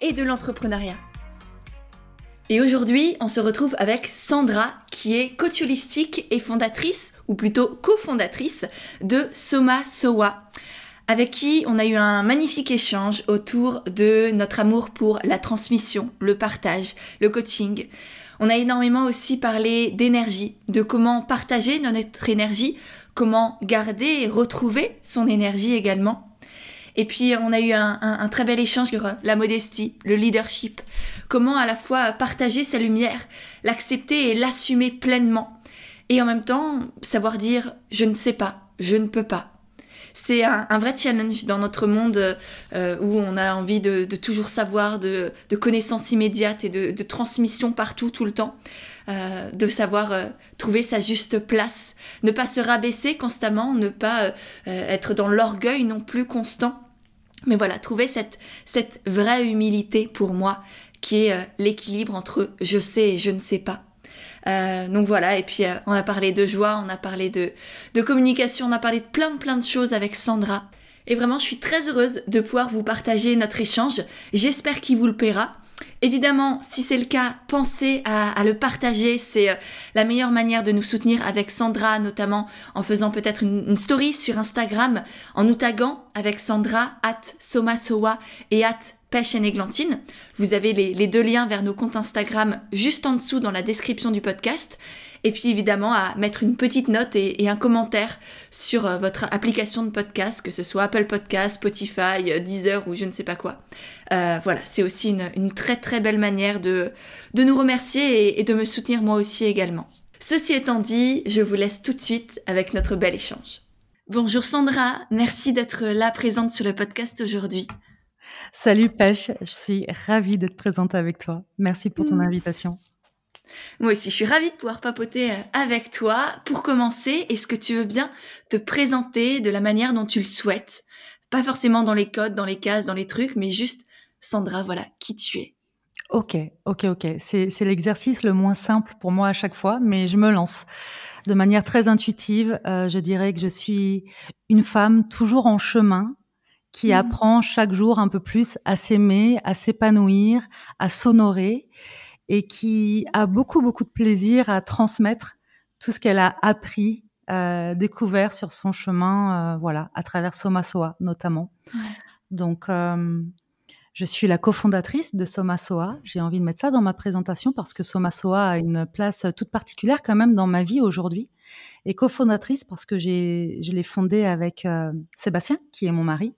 et de l'entrepreneuriat. Et aujourd'hui, on se retrouve avec Sandra, qui est coach holistique et fondatrice, ou plutôt cofondatrice, de Soma Sowa, avec qui on a eu un magnifique échange autour de notre amour pour la transmission, le partage, le coaching. On a énormément aussi parlé d'énergie, de comment partager notre énergie, comment garder et retrouver son énergie également. Et puis on a eu un, très bel échange sur euh, la modestie, le leadership, comment à la fois partager sa lumière, l'accepter et l'assumer pleinement. Et en même temps, savoir dire je ne sais pas, je ne peux pas. C'est un, vrai challenge dans notre monde euh, où on a envie de, toujours savoir, de, connaissances immédiates et de, transmission partout, tout le temps. Euh, de savoir trouver sa juste place, ne pas se rabaisser constamment, ne pas être dans l'orgueil non plus constant. Mais voilà, trouver cette, cette vraie humilité pour moi, qui est euh, l'équilibre entre je sais et je ne sais pas. Euh, donc voilà, et puis euh, on a parlé de joie, on a parlé de, de communication, on a parlé de plein plein de choses avec Sandra. Et vraiment, je suis très heureuse de pouvoir vous partager notre échange. J'espère qu'il vous le paiera. Évidemment, si c'est le cas, pensez à, le partager. C'est euh, la meilleure manière de nous soutenir avec Sandra, notamment en faisant peut-être une, story sur Instagram, en nous taguant avec Sandra, at Somasoa et at Pêche et Néglantine. Vous avez les, deux liens vers nos comptes Instagram juste en dessous dans la description du podcast. Et puis évidemment à mettre une petite note et, un commentaire sur euh, votre application de podcast, que ce soit Apple Podcast, Spotify, euh, Deezer ou je ne sais pas quoi. Euh, voilà, c'est aussi une, très très belle manière de, de nous remercier et, et de me soutenir moi aussi également. Ceci étant dit, je vous laisse tout de suite avec notre bel échange. Bonjour Sandra, merci d'être là présente sur le podcast aujourd'hui. Salut Pêche, je suis ravie d'être présente avec toi. Merci pour ton mm. invitation. Moi aussi, je suis ravie de pouvoir papoter euh, avec toi. Pour commencer, est-ce que tu veux bien te présenter de la manière dont tu le souhaites? Pas forcément dans les codes, dans les cases, dans les trucs, mais juste, Sandra, voilà, qui tu es. Ok, ok, ok. C'est l'exercice le moins simple pour moi à chaque fois, mais je me lance. De manière très intuitive, euh, je dirais que je suis une femme toujours en chemin, qui mmh. apprend chaque jour un peu plus à s'aimer, à s'épanouir, à s'honorer et qui a beaucoup, beaucoup de plaisir à transmettre tout ce qu'elle a appris, euh, découvert sur son chemin, euh, voilà, à travers Somasoa notamment. Donc, euh, je suis la cofondatrice de Somasoa. J'ai envie de mettre ça dans ma présentation parce que Somasoa a une place toute particulière quand même dans ma vie aujourd'hui. Et cofondatrice parce que j'ai, je l'ai fondée avec Sébastien, qui est mon mari.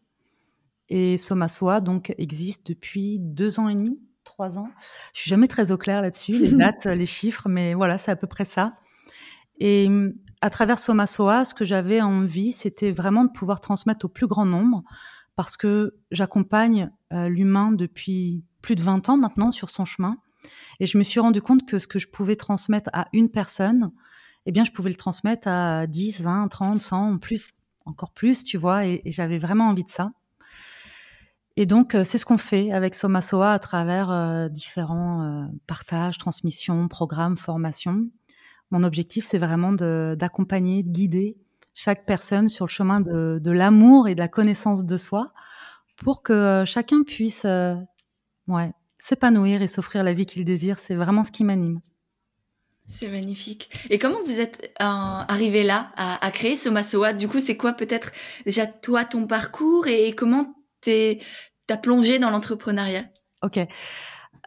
Et Somasoa, donc, existe depuis deux ans et demi, trois ans. Je suis jamais très au clair là-dessus, les dates, les chiffres, mais voilà, c'est à peu près ça. Et à travers Soma Soa, ce que j'avais envie, c'était vraiment de pouvoir transmettre au plus grand nombre, parce que j'accompagne euh, l'humain depuis plus de 20 ans maintenant sur son chemin. Et je me suis rendu compte que ce que je pouvais transmettre à une personne, eh bien, je pouvais le transmettre à 10, 20, 30, 100, plus, encore plus, tu vois, et j'avais vraiment envie de ça. Et donc, euh, c'est ce qu'on fait avec Somasoa à travers euh, différents euh, partages, transmissions, programmes, formations. Mon objectif, c'est vraiment d'accompagner, de, guider chaque personne sur le chemin de, de l'amour et de la connaissance de soi pour que chacun puisse ouais, s'épanouir et s'offrir la vie qu'il désire. C'est vraiment ce qui m'anime. C'est magnifique. Et comment vous êtes arrivé là à, à créer Somasoa? Du coup, c'est quoi peut-être déjà toi ton parcours et comment t'as plongé dans l'entrepreneuriat Ok.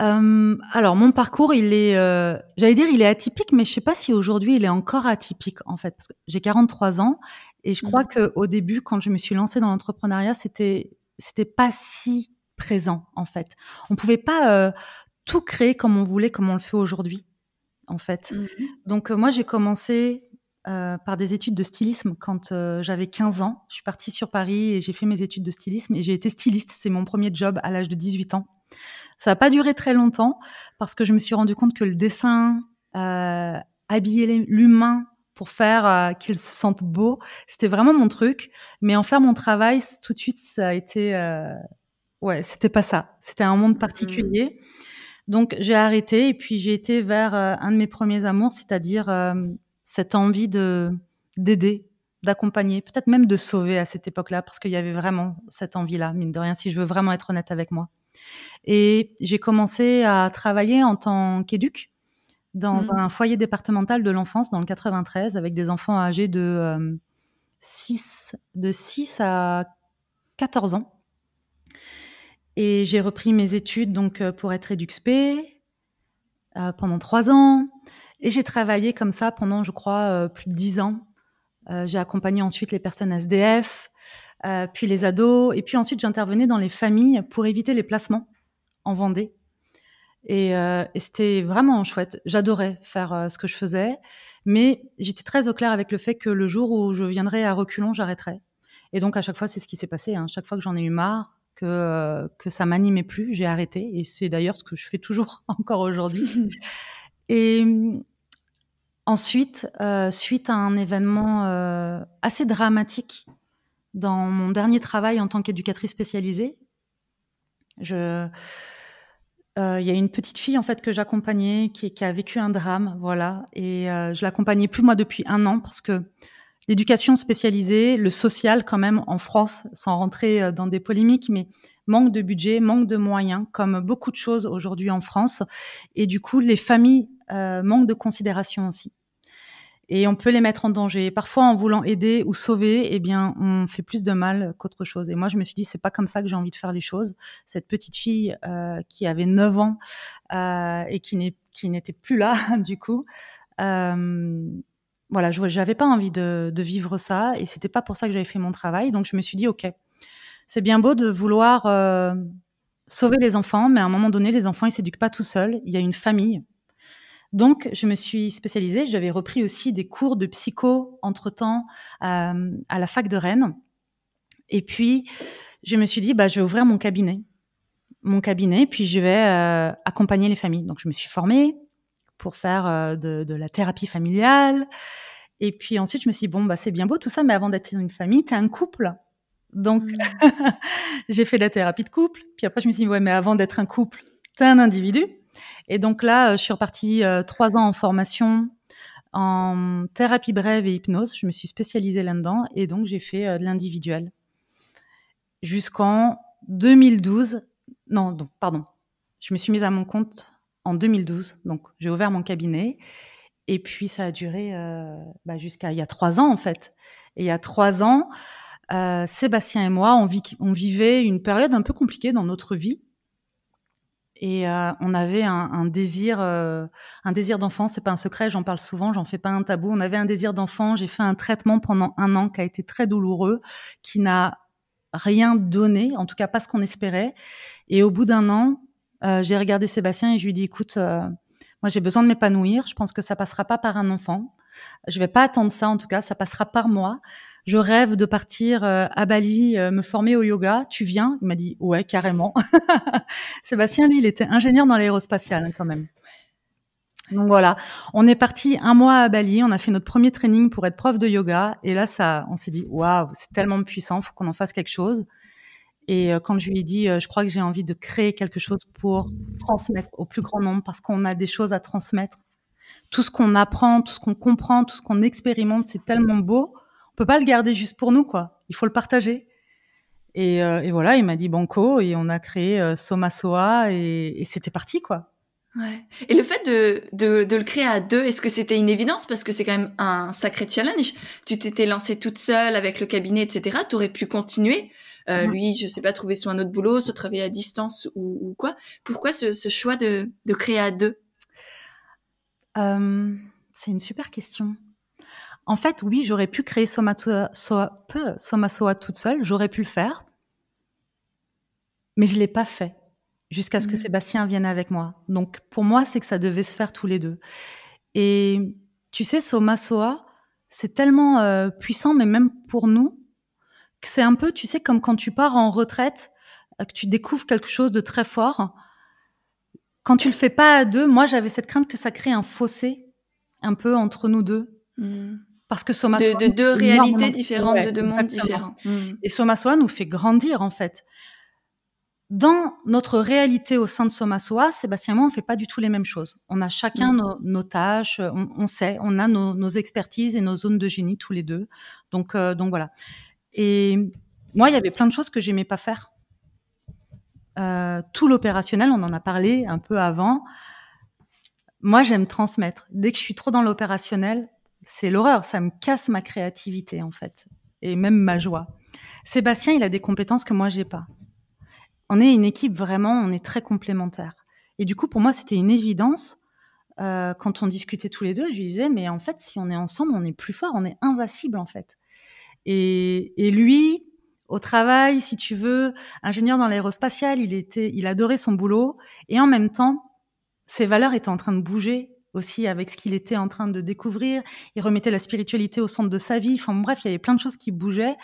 Euh, alors mon parcours, il est, euh, j'allais dire, il est atypique, mais je sais pas si aujourd'hui il est encore atypique en fait, parce que j'ai 43 ans et je crois qu'au mhm. que au début, quand je me suis lancée dans l'entrepreneuriat, c'était c'était pas si présent en fait. On pouvait pas euh, tout créer comme on voulait, comme on le fait aujourd'hui en fait. Mhm. Donc moi j'ai commencé euh, par des études de stylisme quand euh, j'avais 15 ans. Je suis partie sur Paris et j'ai fait mes études de stylisme et j'ai été styliste. C'est mon premier job à l'âge de 18 ans. Ça n'a pas duré très longtemps parce que je me suis rendu compte que le dessin, euh, habiller l'humain pour faire euh, qu'il se sente beau, c'était vraiment mon truc. Mais en faire mon travail, tout de suite, ça a été, euh, ouais, c'était pas ça. C'était un monde particulier. Donc j'ai arrêté et puis j'ai été vers euh, un de mes premiers amours, c'est-à-dire euh, cette envie de d'aider, d'accompagner, peut-être même de sauver à cette époque-là, parce qu'il y avait vraiment cette envie-là, mine de rien, si je veux vraiment être honnête avec moi. Et j'ai commencé à travailler en tant qu'éduc dans mmh. un foyer départemental de l'enfance dans le 93 avec des enfants âgés de, 6, euh, de 6 à 14 ans. Et j'ai repris mes études donc euh, pour être EduxP euh, pendant trois ans. Et j'ai travaillé comme ça pendant, je crois, euh, plus de dix ans. Euh, j'ai accompagné ensuite les personnes SDF, euh, puis les ados. Et puis ensuite, j'intervenais dans les familles pour éviter les placements en Vendée. Et, euh, et c'était vraiment chouette. J'adorais faire ce que je faisais. Mais j'étais très au clair avec le fait que le jour où je viendrais à reculons, j'arrêterais. Et donc, à chaque fois, c'est ce qui s'est passé. Hein. Chaque fois que j'en ai eu marre, que, euh, que ça m'animait plus, j'ai arrêté. Et c'est d'ailleurs ce que je fais toujours encore aujourd'hui. et euh, ensuite, euh, suite à un événement euh, assez dramatique dans mon dernier travail en tant qu'éducatrice spécialisée, euh, il y a une petite fille en fait que j'accompagnais qui, qui, a vécu un drame, voilà, et euh, je l'accompagnais plus moi depuis un an parce que l'éducation spécialisée, le social quand même en France, sans rentrer euh, dans des polémiques, mais manque de budget, manque de moyens, comme beaucoup de choses aujourd'hui en France. Et du coup, les familles euh, manquent de considération aussi. Et on peut les mettre en danger. Parfois, en voulant aider ou sauver, eh bien, on fait plus de mal qu'autre chose. Et moi, je me suis dit, c'est pas comme ça que j'ai envie de faire les choses. Cette petite fille euh, qui avait 9 ans euh, et qui n'était plus là, du coup, euh, voilà, je n'avais pas envie de, de, vivre ça et c'était pas pour ça que j'avais fait mon travail. Donc je me suis dit, ok, c'est bien beau de vouloir euh, sauver les enfants, mais à un moment donné, les enfants ils s'éduquent pas tout seuls. Il y a une famille. Donc je me suis spécialisée. J'avais repris aussi des cours de psycho entre temps euh, à la fac de Rennes. Et puis je me suis dit, bah je vais ouvrir mon cabinet, mon cabinet, puis je vais euh, accompagner les familles. Donc je me suis formée pour faire euh, de, de, la thérapie familiale. Et puis ensuite, je me suis dit, bon, bah, c'est bien beau tout ça, mais avant d'être une famille, tu es un couple. Donc, mmh. j'ai fait la thérapie de couple. Puis après, je me suis dit, ouais, mais avant d'être un couple, tu es un individu. Et donc là, je suis repartie euh, trois ans en formation en thérapie brève et hypnose. Je me suis spécialisée là-dedans. Et donc, j'ai fait euh, de l'individuel. Jusqu'en 2012. Non, donc, pardon. Je me suis mise à mon compte en 2012. Donc, j'ai ouvert mon cabinet. Et puis, ça a duré euh, bah, jusqu'à il y a trois ans, en fait. Et il y a trois ans, euh, Sébastien et moi, on, vivait une période un peu compliquée dans notre vie. Et euh, on avait un, un désir, euh, un désir d'enfant. C'est pas un secret, j'en parle souvent, j'en fais pas un tabou. On avait un désir d'enfant. J'ai fait un traitement pendant un an qui a été très douloureux, qui n'a rien donné, en tout cas pas ce qu'on espérait. Et au bout d'un an, euh, j'ai regardé Sébastien et je lui ai dit, écoute, euh, moi j'ai besoin de m'épanouir. Je pense que ça passera pas par un enfant. Je vais pas attendre ça, en tout cas, ça passera par moi. Je rêve de partir euh, à Bali, me former au yoga. Tu viens? Il m'a dit, ouais, carrément. Sébastien, lui, il était ingénieur dans l'aérospatial hein, quand même. Donc voilà, on est parti un mois à Bali, on a fait notre premier training pour être prof de yoga, et là, ça, on s'est dit, waouh, c'est tellement puissant, faut qu'on en fasse quelque chose. Et euh, quand je lui ai dit, euh, je crois que j'ai envie de créer quelque chose pour transmettre au plus grand nombre, parce qu'on a des choses à transmettre. Tout ce qu'on apprend, tout ce qu'on comprend, tout ce qu'on expérimente, c'est tellement beau. On peut pas le garder juste pour nous, quoi. Il faut le partager. Et, euh, voilà, il m'a dit banco, et on a créé euh, Soma Soa, et, et c'était parti, quoi. Ouais. Et le fait de, de, de le créer à deux, est-ce que c'était une évidence? Parce que c'est quand même un sacré challenge. Tu t'étais lancée toute seule avec le cabinet, etc. Tu aurais pu continuer. Euh, mmh. Lui, je sais pas, trouver soit un autre boulot, se travailler à distance ou, ou quoi. Pourquoi ce, ce, choix de, de créer à deux? Euh, C'est une super question. En fait, oui, j'aurais pu créer Soma Soa, Soma toute seule, j'aurais pu le faire, mais je l'ai pas fait jusqu'à ce que mmh. Sébastien vienne avec moi. Donc pour moi, c'est que ça devait se faire tous les deux. Et tu sais, Soma Soa, c'est tellement euh, puissant, mais même pour nous, c'est un peu, tu sais, comme quand tu pars en retraite, euh, que tu découvres quelque chose de très fort. quand tu le fais pas à deux, moi j'avais cette crainte que ça crée un fossé un peu entre nous deux. Mm. Parce que Soma de, deux réalités différentes, Ouais, de deux mondes différents. Mm. Et Soma Soa nous fait grandir en fait. Dans notre réalité au sein de Soma Soa, Sébastien et moi, on fait pas du tout les mêmes choses. On a chacun Mm. nos, nos tâches, on, on sait, on a nos, nos expertises et nos zones de génie tous les deux. Donc, euh, donc voilà. Et moi, il y avait plein de choses que j'aimais pas faire. Euh, tout l'opérationnel, on en a parlé un peu avant. Moi, j'aime transmettre. Dès que je suis trop dans l'opérationnel, c'est l'horreur. Ça me casse ma créativité, en fait. Et même ma joie. Sébastien, il a des compétences que moi, j'ai pas. On est une équipe vraiment, on est très complémentaires. Et du coup, pour moi, c'était une évidence. Euh, quand on discutait tous les deux, je lui disais, mais en fait, si on est ensemble, on est plus fort, on est invincible, en fait. Et, et lui, au travail, si tu veux, ingénieur dans l'aérospatial, il était, il adorait son boulot. Et en même temps, ses valeurs étaient en train de bouger aussi avec ce qu'il était en train de découvrir. Il remettait la spiritualité au centre de sa vie. Enfin bref, il y avait plein de choses qui bougeaient.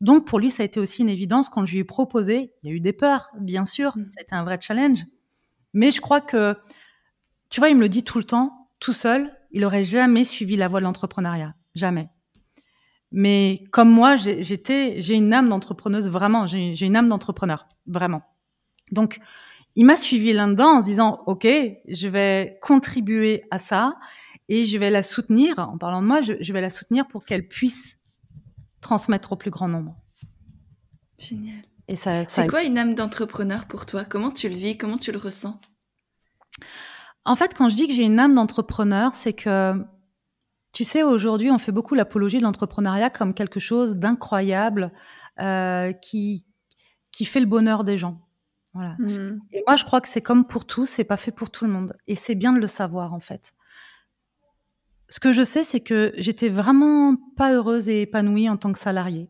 Donc pour lui, ça a été aussi une évidence quand je lui ai proposé. Il y a eu des peurs, bien sûr. Mm. A été un vrai challenge. Mais je crois que, tu vois, il me le dit tout le temps, tout seul, il aurait jamais suivi la voie de l'entrepreneuriat. Jamais. Mais comme moi, j'ai- j'étais, j'ai une âme d'entrepreneuse, vraiment. J'ai j'ai une âme d'entrepreneur, vraiment. Donc, il m'a suivi là-dedans en se disant, OK, je vais contribuer à ça et je vais la soutenir. En parlant de moi, je, je vais la soutenir pour qu'elle puisse transmettre au plus grand nombre. Génial. Et ça, ça C'est quoi une âme d'entrepreneur pour toi? Comment tu le vis? Comment tu le ressens? En fait, quand je dis que j'ai une âme d'entrepreneur, c'est que, tu sais, aujourd'hui, on fait beaucoup l'apologie de l'entrepreneuriat comme quelque chose d'incroyable euh, qui, qui fait le bonheur des gens. Voilà. Mm. Et moi, je crois que c'est comme pour tout, c'est pas fait pour tout le monde. Et c'est bien de le savoir, en fait. Ce que je sais, c'est que j'étais vraiment pas heureuse et épanouie en tant que salariée.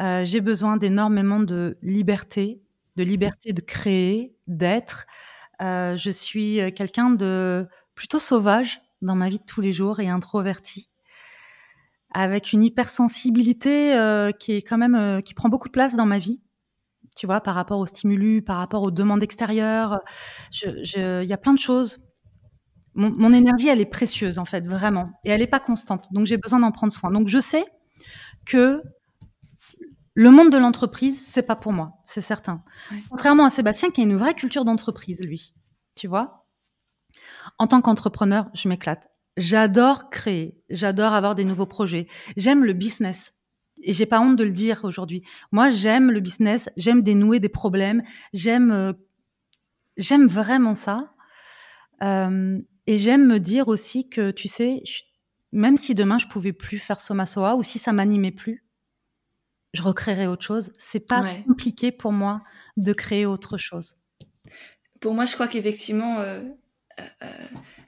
Euh, j'ai besoin d'énormément de liberté, de liberté de créer, d'être. Euh, je suis quelqu'un de plutôt sauvage dans ma vie de tous les jours et introverti, avec une hypersensibilité euh, qui est quand même euh, qui prend beaucoup de place dans ma vie tu vois, par rapport aux stimulus, par rapport aux demandes extérieures. Il y a plein de choses. Mon, mon énergie, elle est précieuse, en fait, vraiment. Et elle n'est pas constante. Donc, j'ai besoin d'en prendre soin. Donc, je sais que le monde de l'entreprise, c'est pas pour moi, c'est certain. Contrairement à Sébastien, qui a une vraie culture d'entreprise, lui. Tu vois? En tant qu'entrepreneur, je m'éclate. J'adore créer. J'adore avoir des nouveaux projets. J'aime le business. Et j'ai pas honte de le dire aujourd'hui. Moi, j'aime le business, j'aime dénouer des problèmes, j'aime, euh, j'aime vraiment ça. Euh, et j'aime me dire aussi que, tu sais, je- même si demain je pouvais plus faire Soma Soa ou si ça m'animait plus, je recréerais autre chose. C'est pas Ouais. compliqué pour moi de créer autre chose. Pour moi, je crois qu'effectivement, euh,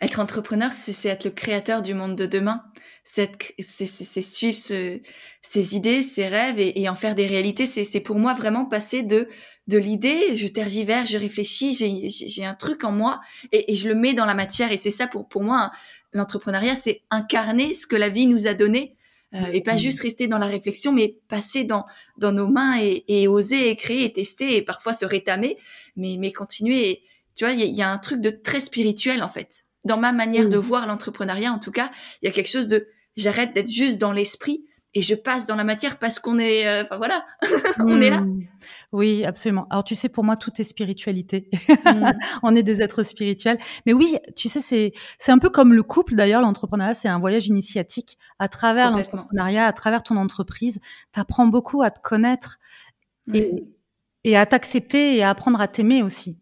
être entrepreneur, c'est être le créateur du monde de demain. C'est suivre ce- ses idées, ses rêves et, et en faire des réalités. C'est pour moi vraiment passer de, de l'idée, je tergiverse, je réfléchis, j'ai- un truc en moi et, et je le mets dans la matière. Et c'est ça pour, pour moi, hein, l'entrepreneuriat, c'est incarner ce que la vie nous a donné. euh, et pas Mhm. juste rester dans la réflexion, mais passer dans, dans nos mains et, et oser et créer et tester et parfois se rétamer, mais, mais continuer. Et, tu vois, il y, a- il y a un truc de très spirituel en fait. Dans ma manière de voir l'entrepreneuriat, en tout cas, il y a quelque chose de j'arrête d'être juste dans l'esprit et je passe dans la matière parce qu'on est, euh, enfin voilà, on est là. Hmm. Oui, absolument. Alors, tu sais, pour moi, tout est spiritualité. Mm. on est des êtres spirituels. Mais oui, tu sais, c'est c'est un peu comme le couple. D'ailleurs, l'entrepreneuriat, c'est un voyage initiatique. À travers l'entrepreneuriat, à travers ton entreprise, tu apprends beaucoup à te connaître et à t'accepter et à apprendre à t'aimer aussi.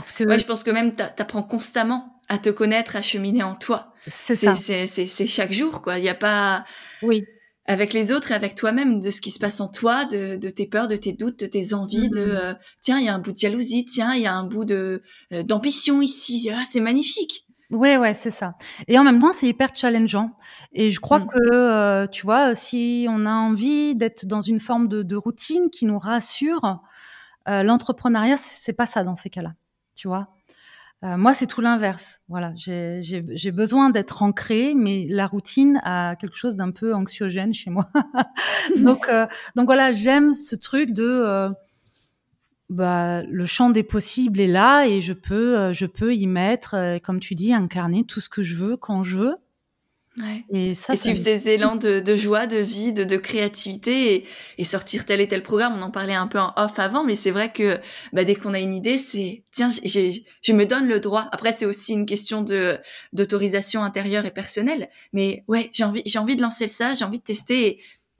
Parce que Ouais, je pense que même t'a- t'apprends constamment à te connaître, à cheminer en toi. c'est ça. C'est c'est c'est chaque jour quoi. Il y a pas Oui. avec les autres et avec toi-même de ce qui se passe en toi, de, de tes peurs, de tes doutes, de tes envies, de Mhm. euh, tiens il y a un bout de jalousie, tiens il y a un bout de euh, d'ambition ici, ah c'est magnifique. Ouais, ouais, c'est ça. Et en même temps, c'est hyper challengeant. Et je crois Mm. que, euh, tu vois, si on a envie d'être dans une forme de, de routine qui nous rassure, euh, l'entrepreneuriat, c'est pas ça dans ces cas-là. Tu vois Euh, Moi, c'est tout l'inverse. Voilà, j'ai besoin d'être ancrée, mais la routine a quelque chose d'un peu anxiogène chez moi. donc, euh, donc voilà, j'aime ce truc de euh, bah, le champ des possibles est là et je peux, euh, je peux y mettre, comme tu dis, incarner tout ce que je veux quand je veux. Et, ça, et suivre ces élans de, de, joie, de vie, de, de créativité et, et, sortir tel et tel programme. On en parlait un peu en off avant, mais c'est vrai que bah, dès qu'on a une idée, c'est tiens, je me donne le droit. Après, c'est aussi une question de d'autorisation intérieure et personnelle. Mais ouais, j'ai envie, j'ai envie de lancer ça, j'ai envie de tester et,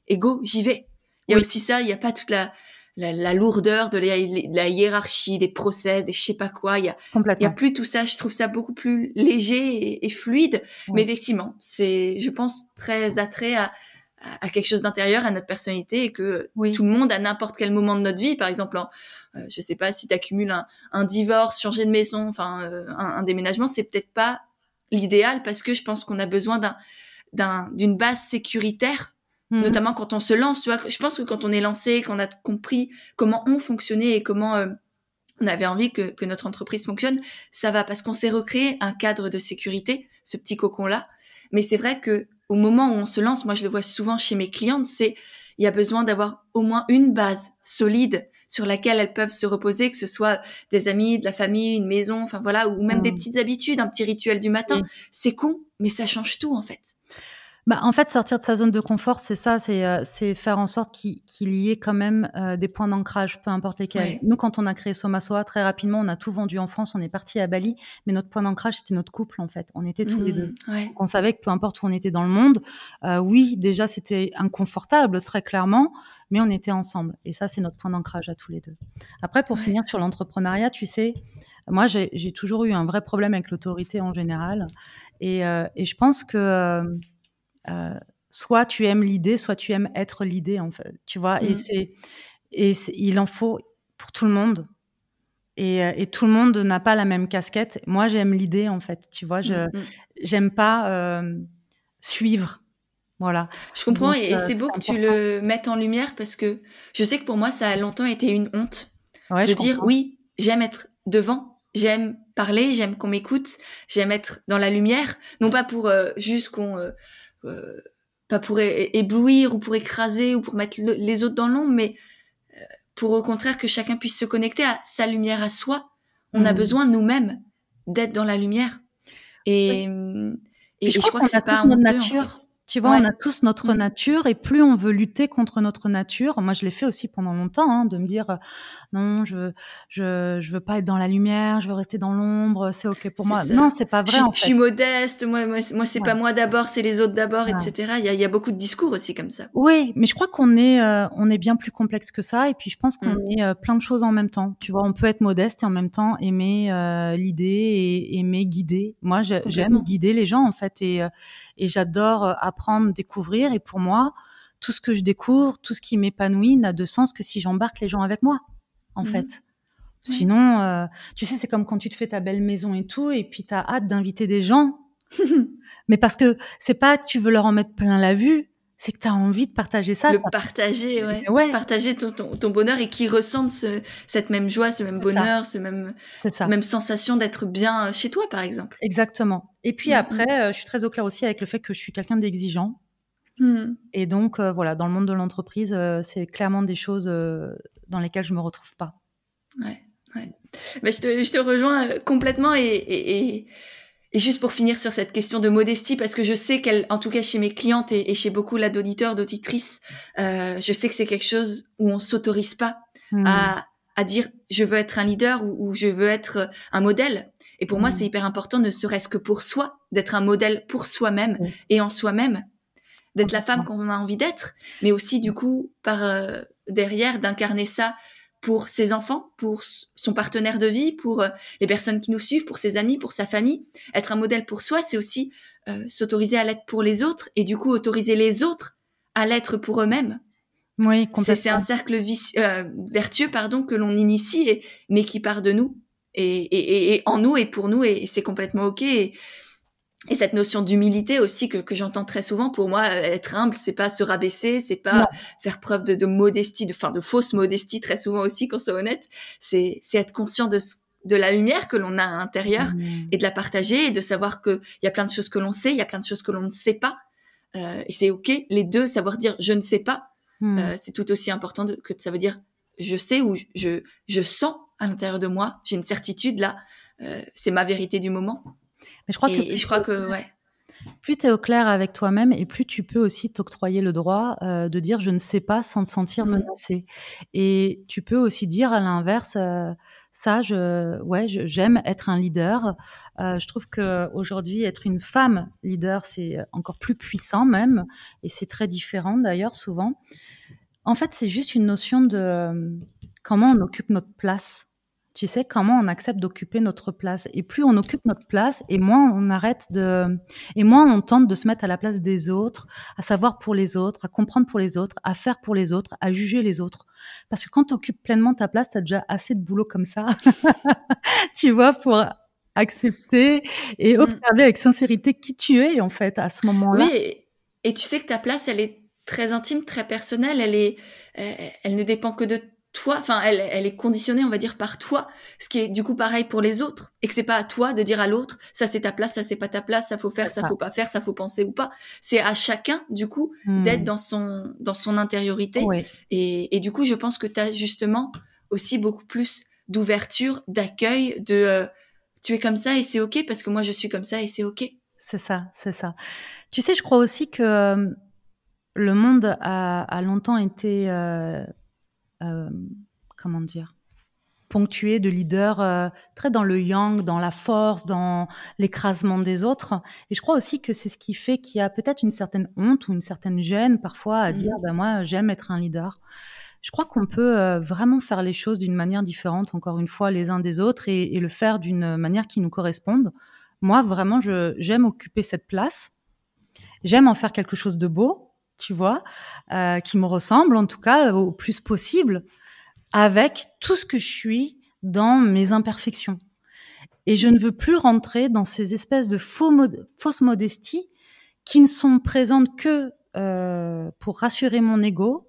et go, j'y vais. Il y a aussi ça, il n'y a pas toute la la, lourdeur de la, hiérarchie, des procès, des je sais pas quoi. Il y a, il y a plus tout ça. Je trouve ça beaucoup plus léger et, fluide. Mais effectivement, c'est, je pense, très attrait à, à quelque chose d'intérieur, à notre personnalité et que tout le monde à n'importe quel moment de notre vie, par exemple, euh, je sais pas si tu accumules un, un, divorce, changer de maison, enfin euh, un, un, déménagement, c'est peut-être pas l'idéal parce que je pense qu'on a besoin d'un d'une base sécuritaire Mmh. Notamment quand on se lance, tu vois. Je pense que quand on est lancé, qu'on a compris comment on fonctionnait et comment euh, on avait envie que, que, notre entreprise fonctionne, ça va parce qu'on s'est recréé un cadre de sécurité, ce petit cocon-là. Mais c'est vrai que au moment où on se lance, moi je le vois souvent chez mes clientes, c'est il y a besoin d'avoir au moins une base solide sur laquelle elles peuvent se reposer, que ce soit des amis, de la famille, une maison, enfin voilà, ou même des mmh. petites habitudes, un petit rituel du matin. C'est con, mais ça change tout en fait. Bah, en fait, sortir de sa zone de confort, c'est ça, c'est euh, faire en sorte qu'il y ait quand même euh, des points d'ancrage, peu importe lesquels. Nous, quand on a créé Somasoa, très rapidement, on a tout vendu en France, on est parti à Bali, mais notre point d'ancrage, c'était notre couple, en fait. On était tous les deux. Mmh, on savait que peu importe où on était dans le monde, euh, oui, déjà, c'était inconfortable, très clairement, mais on était ensemble. Et ça, c'est notre point d'ancrage à tous les deux. Après, pour finir sur l'entrepreneuriat, tu sais, moi, j'ai toujours eu un vrai problème avec l'autorité en général. Et, et je pense que euh, soit tu aimes l'idée, soit tu aimes être l'idée, en fait. Tu vois, et mmh. c'est et il en faut pour tout le monde. Et, euh, et tout le monde n'a pas la même casquette. Moi, j'aime l'idée, en fait. Tu vois, je mmh, mmh. j'aime pas euh, suivre. Voilà. Je comprends et, c'est beau que tu le mettes en lumière parce que je sais que pour moi, ça a longtemps été une honte de dire oui, j'aime être devant, j'aime parler, j'aime qu'on m'écoute, j'aime être dans la lumière, non pas pour juste qu'on euh, pas pour éblouir ou pour écraser ou pour mettre les autres dans l'ombre, mais euh, pour au contraire que chacun puisse se connecter à sa lumière à soi. On a mm. besoin nous-mêmes d'être dans la lumière. Et, et, je, crois, que c'est pas notre nature. Tu vois, on a tous notre mmh. nature et plus on veut lutter contre notre nature, moi je l'ai fait aussi pendant longtemps, hein, de me dire euh, non, je, je je veux pas être dans la lumière, je veux rester dans l'ombre, c'est ok pour moi. Non, c'est pas vrai. Je, en fait. je suis modeste, moi moi, moi c'est pas moi d'abord, c'est les autres d'abord, etc. Il y a, y a beaucoup de discours aussi comme ça. Oui, mais je crois qu'on est euh, on est bien plus complexe que ça et puis je pense qu'on mmh. est euh, plein de choses en même temps. Tu vois, on peut être modeste et en même temps aimer l'idée et aimer guider. Moi, j'aime guider les gens en fait et et j'adore apprendre, découvrir. Et pour moi, tout ce que je découvre, tout ce qui m'épanouit n'a de sens que si j'embarque les gens avec moi, en mmh. fait. Sinon, euh, tu sais, c'est comme quand tu te fais ta belle maison et tout, et puis tu as hâte d'inviter des gens. Mais parce que c'est pas que tu veux leur en mettre plein la vue, c'est que tu as envie de partager ça. Le partager, ouais. Partager ton, ton, bonheur et qui ressentent ce, cette même joie, ce même bonheur, ce même, cette même sensation d'être bien chez toi, par exemple. Exactement. Et puis mm, après, mm. Euh, je suis très au clair aussi avec le fait que je suis quelqu'un d'exigeant. Mm. Et donc, euh, voilà, dans le monde de l'entreprise, euh, c'est clairement des choses dans lesquelles je me retrouve pas. Ouais, ouais. Mais je, te, je te rejoins complètement et, et, et et juste pour finir sur cette question de modestie, parce que je sais qu'elle, en tout cas chez mes clientes et, chez beaucoup là d'auditeurs, d'auditrices, euh, je sais que c'est quelque chose où on s'autorise pas hmm. à, à dire je veux être un leader ou, je veux être un modèle. Et pour moi, hmm. c'est hyper important, ne serait-ce que pour soi, d'être un modèle pour soi-même et en soi-même, d'être la femme qu'on a envie d'être, mais aussi du coup par euh, derrière d'incarner ça pour ses enfants, pour son partenaire de vie, pour euh, les personnes qui nous suivent, pour ses amis, pour sa famille. Être un modèle pour soi, c'est aussi euh, s'autoriser à l'être pour les autres et du coup autoriser les autres à l'être pour eux-mêmes. Oui, C'est un cercle euh, vertueux, pardon, que l'on initie, mais qui part de nous et, et, et, en nous et pour nous et, c'est complètement ok. Et, et cette notion d'humilité aussi que, que j'entends très souvent pour moi euh, être humble c'est pas se rabaisser c'est pas faire preuve de, de modestie de fin de fausse modestie très souvent aussi qu'on soit honnête c'est c'est être conscient de de la lumière que l'on a à l'intérieur mmh. et de la partager et de savoir que il y a plein de choses que l'on sait il y a plein de choses que l'on ne sait pas euh, et c'est ok les deux savoir dire je ne sais pas mmh. euh, c'est tout aussi important de, que ça veut dire je sais ou je, je sens à l'intérieur de moi, j'ai une certitude là, euh, c'est ma vérité du moment. Mais je crois que je crois que ouais. Plus tu es au clair avec toi-même et plus tu peux aussi t'octroyer le droit euh, de dire je ne sais pas sans te sentir mmh. menacé. Et tu peux aussi dire à l'inverse, euh, ça, je, ouais, j'aime être un leader. Euh, je trouve que aujourd'hui, être une femme leader, c'est encore plus puissant même, et c'est très différent d'ailleurs souvent. En fait, c'est juste une notion de comment on occupe notre place tu sais, comment on accepte d'occuper notre place. Et plus on occupe notre place, et moins on arrête de, et moins on tente de se mettre à la place des autres, à savoir pour les autres, à comprendre pour les autres, à faire pour les autres, à juger les autres. Parce que quand tu occupes pleinement ta place, tu as déjà assez de boulot comme ça, tu vois, pour accepter et mmh. observer avec sincérité qui tu es, en fait, à ce moment-là. Oui, et tu sais que ta place, elle est très intime, très personnelle, elle est, elle ne dépend que de toi, enfin, elle, elle, est conditionnée, on va dire, par toi, ce qui est du coup pareil pour les autres, et que c'est pas à toi de dire à l'autre, ça c'est ta place, ça c'est pas ta place, ça faut faire, ça, faut pas faire, ça faut penser ou pas. C'est à chacun, du coup, hmm. d'être dans son dans son intériorité. Et, et, du coup, je pense que tu as justement aussi beaucoup plus d'ouverture, d'accueil, de euh, tu es comme ça et c'est ok parce que moi je suis comme ça et c'est ok. C'est ça, c'est ça. Tu sais, je crois aussi que euh, le monde a, a longtemps été euh, comment dire, ponctué de leaders euh, très dans le yang, dans la force, dans l'écrasement des autres. Et je crois aussi que c'est ce qui fait qu'il y a peut-être une certaine honte ou une certaine gêne parfois à dire, ben moi, j'aime être un leader. Je crois qu'on peut euh, vraiment faire les choses d'une manière différente, encore une fois, les uns des autres, et, et le faire d'une manière qui nous corresponde. Moi, vraiment, j'aime occuper cette place. J'aime en faire quelque chose de beau tu vois, euh, qui me ressemble en tout cas au plus possible, avec tout ce que je suis dans mes imperfections. Et je ne veux plus rentrer dans ces espèces de faux fausses modesties qui ne sont présentes que euh, pour rassurer mon ego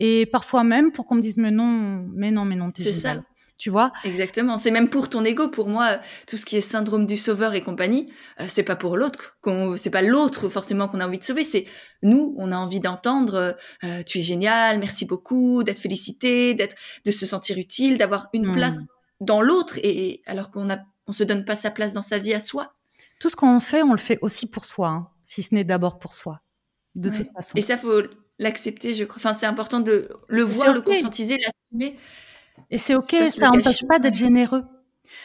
et parfois même pour qu'on me dise mais non, mais non, mais non, t'es C'est ça tu vois Exactement. C'est même pour ton ego. Pour moi, tout ce qui est syndrome du sauveur et compagnie, euh, c'est pas pour l'autre. C'est pas l'autre forcément qu'on a envie de sauver. C'est nous. On a envie d'entendre euh, "tu es génial, merci beaucoup", d'être félicité, d'être, de se sentir utile, d'avoir une hmm. place dans l'autre. Et alors qu'on a, on se donne pas sa place dans sa vie à soi. Tout ce qu'on fait, on le fait aussi pour soi, hein, si ce n'est d'abord pour soi. De toute façon. Et ça faut l'accepter, je crois. Enfin, c'est important de le voir, le conscientiser, l'assumer. Et c'est ok, ça n'empêche pas d'être généreux,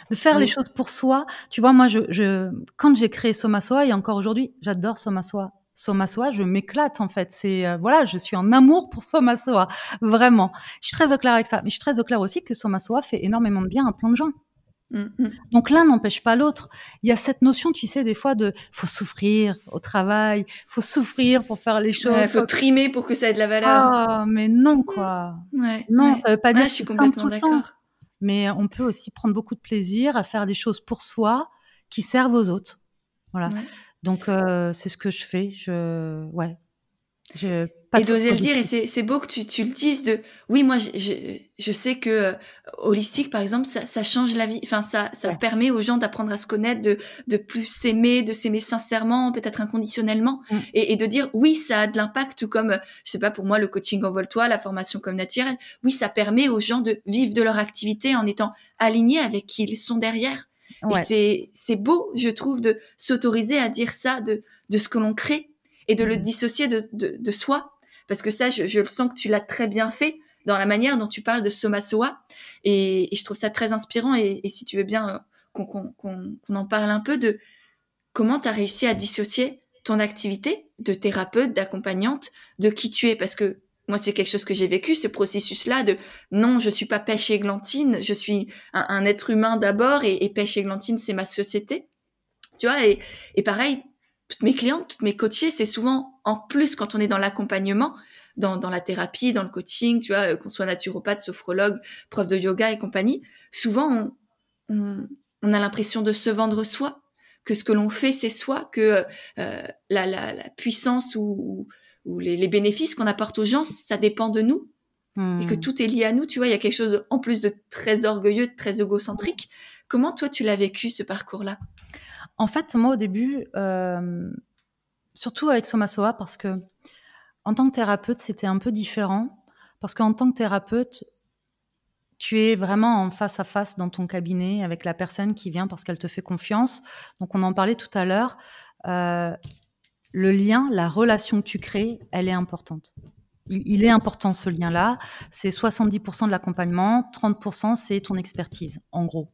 de faire les choses pour soi. Tu vois, moi, je, je quand j'ai créé Somasoa et encore aujourd'hui, j'adore Somasoa. Somasoa, je m'éclate en fait. C'est euh, voilà, je suis en amour pour Somasoa, vraiment. Je suis très au clair avec ça, mais je suis très au clair aussi que Somasoa fait énormément de bien à plein de gens. Mmh, mmh. Donc l'un n'empêche pas l'autre. Il y a cette notion, tu sais, des fois de faut souffrir au travail, faut souffrir pour faire les choses. Il faut trimer pour que ça ait de la valeur. Ah, mais non quoi. Ouais, non, ça veut pas dire que je suis complètement d'accord. Mais on peut aussi prendre beaucoup de plaisir à faire des choses pour soi qui servent aux autres. Voilà. Donc euh, c'est ce que je fais. Je ouais, et d'oser le dire, et c'est beau que tu, tu, le dises de, oui, moi, je, je, sais que euh, holistique, par exemple, ça, ça, change la vie. Enfin, ça, ça permet aux gens d'apprendre à se connaître, de, de plus s'aimer, de s'aimer sincèrement, peut-être inconditionnellement, mm. et, et, de dire, oui, ça a de l'impact, tout comme, je sais pas, pour moi, le coaching envole-toi, la formation comme naturelle. Oui, ça permet aux gens de vivre de leur activité en étant alignés avec qui ils sont derrière. Et c'est, c'est beau, je trouve, de s'autoriser à dire ça de, de ce que l'on crée et de le dissocier de, de, de soi. Parce que ça, je, je, le sens que tu l'as très bien fait dans la manière dont tu parles de Soma Soa. Et, et je trouve ça très inspirant. Et, si tu veux bien euh, qu'on qu'on en parle un peu de comment tu as réussi à dissocier ton activité de thérapeute, d'accompagnante, de qui tu es. Parce que moi, c'est quelque chose que j'ai vécu, ce processus-là de non, je suis pas pêche églantine, je suis un, un être humain d'abord et, et pêche églantine, c'est ma société. Tu vois, et, et pareil, toutes mes clientes, toutes mes coachées, c'est souvent en plus quand on est dans l'accompagnement, dans, dans la thérapie, dans le coaching, tu vois, euh, qu'on soit naturopathe, sophrologue, prof de yoga et compagnie, souvent on, on, a l'impression de se vendre soi, que ce que l'on fait c'est soi, que euh, la, la, la, puissance ou, ou les, les, bénéfices qu'on apporte aux gens, ça dépend de nous. Et que hmm. tout est lié à nous, tu vois, il y a quelque chose en plus de très orgueilleux, de très égocentrique. Comment toi tu l'as vécu ce parcours-là? En fait, moi, au début, euh, surtout avec Somasoa, parce que en tant que thérapeute, c'était un peu différent. Parce qu'en tant que thérapeute, tu es vraiment en face à face dans ton cabinet avec la personne qui vient parce qu'elle te fait confiance. Donc, on en parlait tout à l'heure. Euh, le lien, la relation que tu crées, elle est importante. Il, est important ce lien-là. C'est 70% de l'accompagnement, 30% c'est ton expertise, en gros.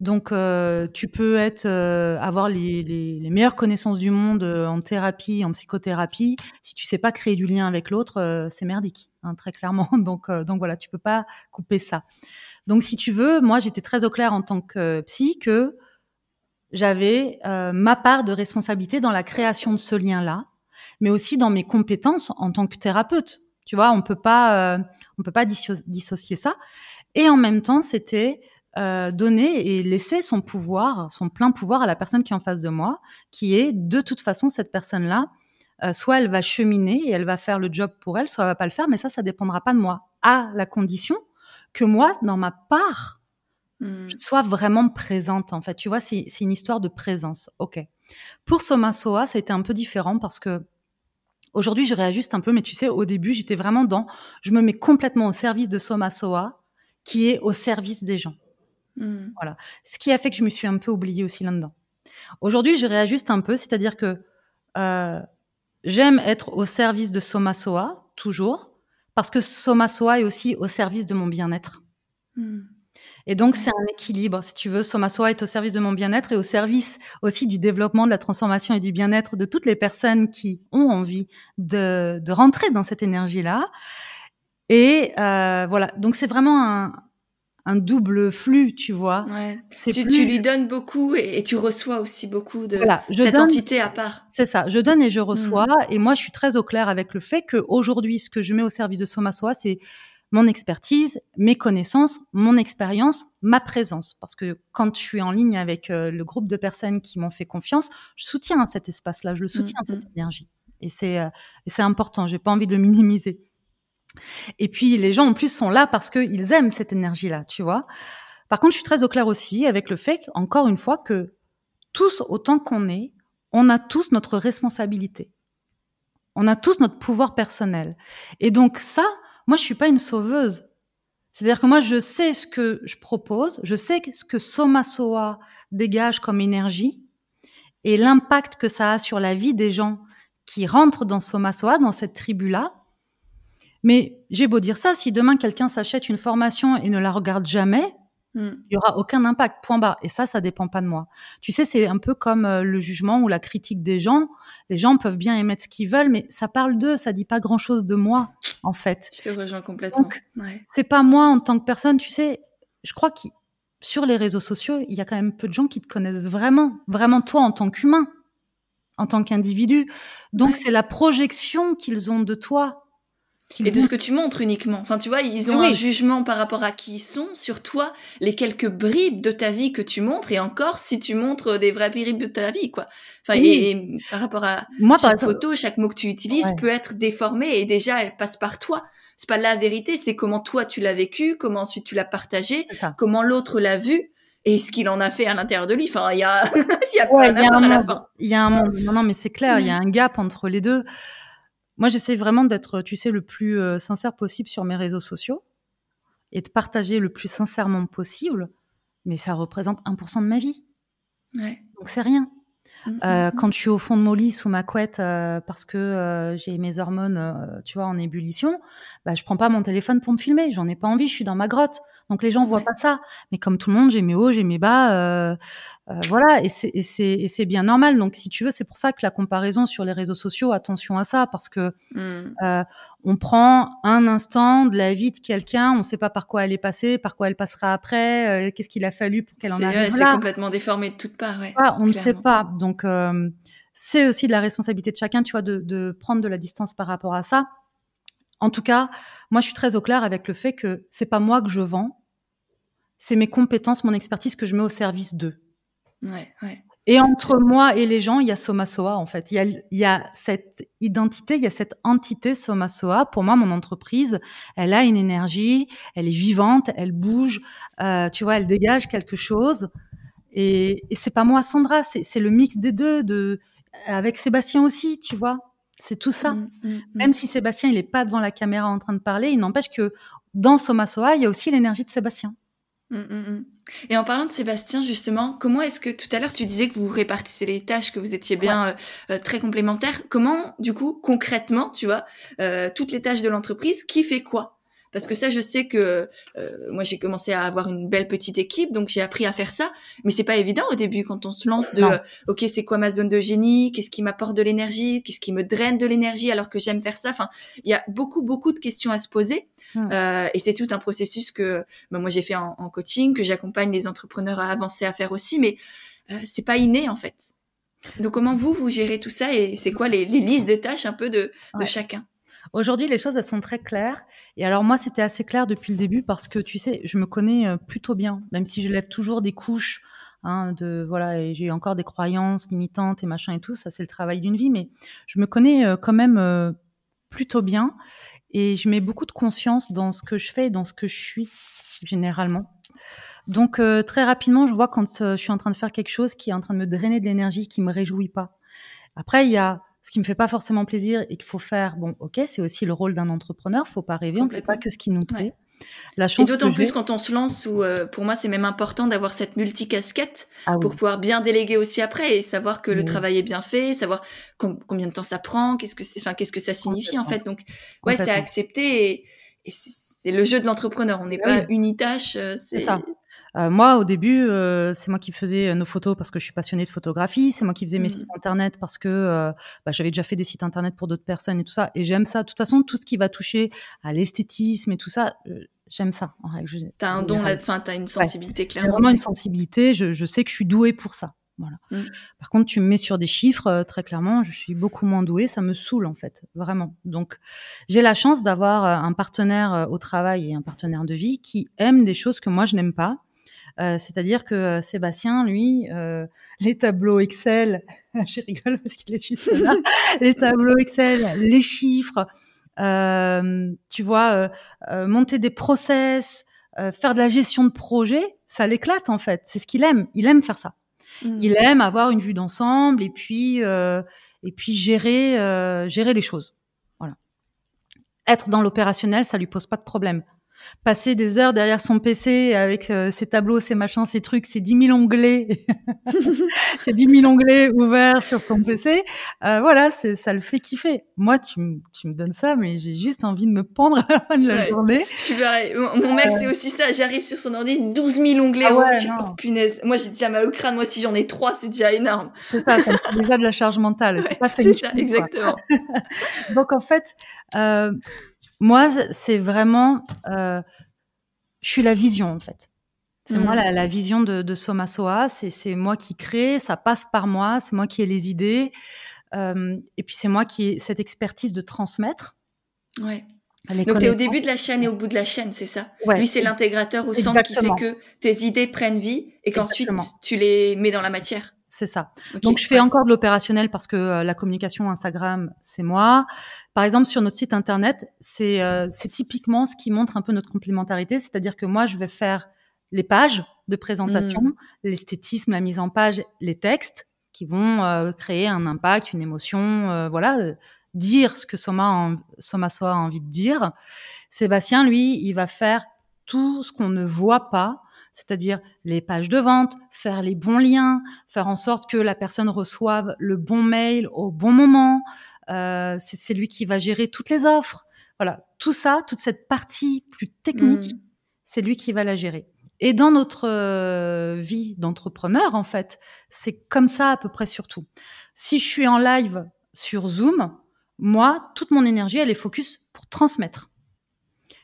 Donc, euh, tu peux être, euh, avoir les, meilleures connaissances du monde en thérapie, en psychothérapie. Si tu sais pas créer du lien avec l'autre, c'est merdique, hein, très clairement. Donc, donc voilà, tu peux pas couper ça. Donc, si tu veux, moi, j'étais très au clair en tant que psy que j'avais euh, ma part de responsabilité dans la création de ce lien-là, mais aussi dans mes compétences en tant que thérapeute. Tu vois, on peut pas, euh, on peut pas dissocier ça. Et en même temps, c'était euh, donner et laisser son pouvoir, son plein pouvoir à la personne qui est en face de moi, qui est de toute façon cette personne-là. soit elle va cheminer et elle va faire le job pour elle, soit elle va pas le faire, mais ça, ça dépendra pas de moi, à la condition que moi, dans ma part, Hmm. Sois vraiment présente, en fait. Tu vois, c'est une histoire de présence. OK. Pour Soma Soa, c'était un peu différent parce que aujourd'hui, je réajuste un peu, mais tu sais, au début, j'étais vraiment dans, je me mets complètement au service de Soma Soa, qui est au service des gens. Hmm. Voilà. Ce qui a fait que je me suis un peu oubliée aussi là-dedans. Aujourd'hui, je réajuste un peu, c'est-à-dire que euh, j'aime être au service de Soma Soa, toujours, parce que Soma Soa est aussi au service de mon bien-être. Hmm. Et donc, c'est un équilibre. Si tu veux, Somasoa est au service de mon bien-être et au service aussi du développement, de la transformation et du bien-être de toutes les personnes qui ont envie de, de rentrer dans cette énergie-là. Et euh, voilà, donc c'est vraiment un, un, double flux, tu vois. Ouais. Tu, tu, lui donnes beaucoup et, tu reçois aussi beaucoup de cette entité à part. C'est ça, je donne et je reçois. Mm. Et moi, je suis très au clair avec le fait qu'aujourd'hui, ce que je mets au service de Somasoa, c'est mon expertise, mes connaissances, mon expérience, ma présence. Parce que quand je suis en ligne avec euh, le groupe de personnes qui m'ont fait confiance, je soutiens cet espace-là, je le soutiens, mm, cette mm. énergie. Et c'est euh, important, j'ai pas envie de le minimiser. Et puis les gens en plus sont là parce qu'ils aiment cette énergie-là, tu vois. Par contre, je suis très au clair aussi avec le fait, encore une fois, que tous, autant qu'on est, on a tous notre responsabilité. On a tous notre pouvoir personnel. Et donc ça, moi, je suis pas une sauveuse. C'est-à-dire que moi, je sais ce que je propose, je sais ce que Soma Soa dégage comme énergie et l'impact que ça a sur la vie des gens qui rentrent dans Soma Soa, dans cette tribu-là. Mais j'ai beau dire ça, si demain quelqu'un s'achète une formation et ne la regarde jamais, Mm. Il y aura aucun impact, point barre. Et ça, ça dépend pas de moi. Tu sais, c'est un peu comme euh, le jugement ou la critique des gens. Les gens peuvent bien émettre ce qu'ils veulent, mais ça parle d'eux, ça dit pas grand chose de moi, en fait. Je te rejoins complètement. Donc, c'est pas moi en tant que personne. Tu sais, je crois que sur les réseaux sociaux, il y a quand même peu de gens qui te connaissent vraiment, vraiment toi en tant qu'humain, en tant qu'individu. Donc, c'est la projection qu'ils ont de toi et de ce que tu montres uniquement. Enfin, tu vois, ils ont un jugement par rapport à qui ils sont, sur toi, les quelques bribes de ta vie que tu montres, et encore si tu montres des vraies bribes de ta vie, quoi. Enfin, et, par rapport à Moi, chaque photo, chaque mot que tu utilises peut être déformé, et déjà, elle passe par toi. C'est pas la vérité, c'est comment toi tu l'as vécu, comment ensuite tu l'as partagé, comment l'autre l'a vu et ce qu'il en a fait à l'intérieur de lui. Enfin, il y a, il y a ouais, à la fin. Il y a un monde. Non, non, mais c'est clair, il y a mm. un gap entre les deux. Moi, j'essaie vraiment d'être, tu sais, le plus euh, sincère possible sur mes réseaux sociaux et de partager le plus sincèrement possible, mais ça représente 1% de ma vie. Ouais. Donc c'est rien. Mmh, euh, mmh, mmh. quand je suis au fond de mon lit sous ma couette euh, parce que j'ai mes hormones, tu vois, en ébullition, bah, je prends pas mon téléphone pour me filmer. J'en ai pas envie. Je suis dans ma grotte. Donc les gens voient pas ça. Mais comme tout le monde, j'ai mes hauts, j'ai mes bas. Euh, euh, voilà, et c'est bien normal. Donc si tu veux, c'est pour ça que la comparaison sur les réseaux sociaux, attention à ça, parce que mmh. euh, on prend un instant de la vie de quelqu'un, on ne sait pas par quoi elle est passée, par quoi elle passera après, qu'est-ce qu'il a fallu pour qu'elle en arrive là. C'est complètement déformé de toutes parts. Ouais, on ne sait pas. Donc c'est aussi de la responsabilité de chacun, tu vois, de, de prendre de la distance par rapport à ça. En tout cas, moi, je suis très au clair avec le fait que c'est pas moi que je vends, c'est mes compétences, mon expertise que je mets au service d'eux. Et entre moi et les gens, il y a Somasoa, en fait. Il y a, cette identité, il y a cette entité Somasoa. Pour moi, mon entreprise, elle a une énergie, elle est vivante, elle bouge, euh, tu vois, elle dégage quelque chose. Et, et c'est pas moi, Sandra, c'est le mix des deux, de, avec Sébastien aussi, tu vois. C'est tout ça. Mmh, mmh, mmh. Même si Sébastien, il n'est pas devant la caméra en train de parler, il n'empêche que dans Soma Soa, il y a aussi l'énergie de Sébastien. Et en parlant de Sébastien, justement, comment est-ce que tout à l'heure tu disais que vous répartissez les tâches, que vous étiez bien euh, euh, très complémentaires Comment, du coup, concrètement, tu vois, euh, toutes les tâches de l'entreprise, qui fait quoi? Parce que ça, je sais que euh, moi, j'ai commencé à avoir une belle petite équipe, donc j'ai appris à faire ça. Mais c'est pas évident au début quand on se lance de, ok, c'est quoi ma zone de génie? Qu'est-ce qui m'apporte de l'énergie? Qu'est-ce qui me draine de l'énergie alors que j'aime faire ça? Enfin, il y a beaucoup, beaucoup de questions à se poser. Mmh. Euh, et c'est tout un processus que bah, moi j'ai fait en, coaching, que j'accompagne les entrepreneurs à avancer à faire aussi. Mais euh, c'est pas inné en fait. Donc comment vous vous gérez tout ça? Et c'est quoi les, listes de tâches un peu de, de chacun? Aujourd'hui, les choses elles sont très claires. Et alors moi, c'était assez clair depuis le début parce que tu sais, je me connais euh, plutôt bien, même si je lève toujours des couches. Hein, de voilà, et j'ai encore des croyances limitantes et machin et tout. Ça, c'est le travail d'une vie, mais je me connais euh, quand même euh, plutôt bien et je mets beaucoup de conscience dans ce que je fais, dans ce que je suis généralement. Donc très rapidement, je vois quand je suis en train de faire quelque chose qui est en train de me drainer de l'énergie, qui me réjouit pas. Après, il y a ce qui me fait pas forcément plaisir et qu'il faut faire. Bon, ok, c'est aussi le rôle d'un entrepreneur. Faut pas rêver, on ne fait pas que ce qui nous plaît. La chance et d'autant plus quand on se lance, où euh, pour moi c'est même important d'avoir cette multicasquette ah pour pouvoir bien déléguer aussi après et savoir que le travail est bien fait, savoir combien de temps ça prend, qu'est-ce que c'est, enfin qu'est-ce que ça signifie en fait. Donc ouais, c'est accepter et, et c'est le jeu de l'entrepreneur. On n'est pas unitache. Euh, c'est ça. Euh, moi, au début, euh, c'est moi qui faisais euh, nos photos parce que je suis passionnée de photographie. C'est moi qui faisais mes mmh. sites internet parce que bah, j'avais déjà fait des sites internet pour d'autres personnes et tout ça. Et j'aime ça. De toute façon, tout ce qui va toucher à l'esthétisme et tout ça, j'aime ça. En règle. T'as un don, enfin, t'as une sensibilité clairement. Vraiment une sensibilité. Je, je, sais que je suis douée pour ça. Voilà. Mmh. Par contre, tu me mets sur des chiffres, très clairement, je suis beaucoup moins douée, ça me saoule en fait, vraiment. Donc, j'ai la chance d'avoir un partenaire au travail et un partenaire de vie qui aime des choses que moi je n'aime pas euh, c'est-à-dire que euh, Sébastien, lui, euh, les tableaux Excel, je rigole parce qu'il est juste là, les tableaux Excel, les chiffres, tu vois, monter des process, faire de la gestion de projet, ça l'éclate en fait. C'est ce qu'il aime. Il aime faire ça. Mmh. Il aime avoir une vue d'ensemble et puis et puis gérer gérer les choses. Voilà. Être dans l'opérationnel, ça lui pose pas de problème passer des heures derrière son PC avec euh, ses tableaux, ses machins, ses trucs, ses 10 000 onglets, ses 10 000 onglets ouverts sur son PC. Euh, voilà, c'est, ça le fait kiffer. Moi, tu, me, tu me donnes ça, mais j'ai juste envie de me pendre à la fin de la journée. Je suis pareil. Mon, mec, c'est aussi ça. J'arrive sur son ordi, 12 000 onglets. Ah ouais, oh, punaise. Moi, j'ai déjà mal au crâne. Moi, si j'en ai trois, c'est déjà énorme. C'est ça, ça déjà de la charge mentale. C'est pas C'est ça, exactement. Donc, en fait, euh, moi, c'est vraiment, euh, je suis la vision en fait. C'est moi mmh. la, vision de, de Soma Soa. C'est moi qui crée, ça passe par moi, c'est moi qui ai les idées. Euh, et puis c'est moi qui ai cette expertise de transmettre. Ouais. Donc tu es au début de la chaîne et au bout de la chaîne, c'est ça? Lui, c'est l'intégrateur au centre qui fait que tes idées prennent vie et qu'ensuite tu les mets dans la matière. C'est ça. Donc je fais encore de l'opérationnel parce que euh, la communication Instagram, c'est moi. Par exemple, sur notre site internet, c'est euh, typiquement ce qui montre un peu notre complémentarité, c'est-à-dire que moi, je vais faire les pages de présentation, mmh. l'esthétisme, la mise en page, les textes qui vont euh, créer un impact, une émotion, voilà, dire ce que Soma, Soma Soa a envie de dire. Sébastien, lui, il va faire tout ce qu'on ne voit pas c'est-à-dire les pages de vente, faire les bons liens, faire en sorte que la personne reçoive le bon mail au bon moment. Euh, c'est lui qui va gérer toutes les offres. Voilà, tout ça, toute cette partie plus technique, mmh. c'est lui qui va la gérer. Et dans notre euh, vie d'entrepreneur, en fait, c'est comme ça à peu près surtout. Si je suis en live sur Zoom, moi, toute mon énergie, elle est focus pour transmettre.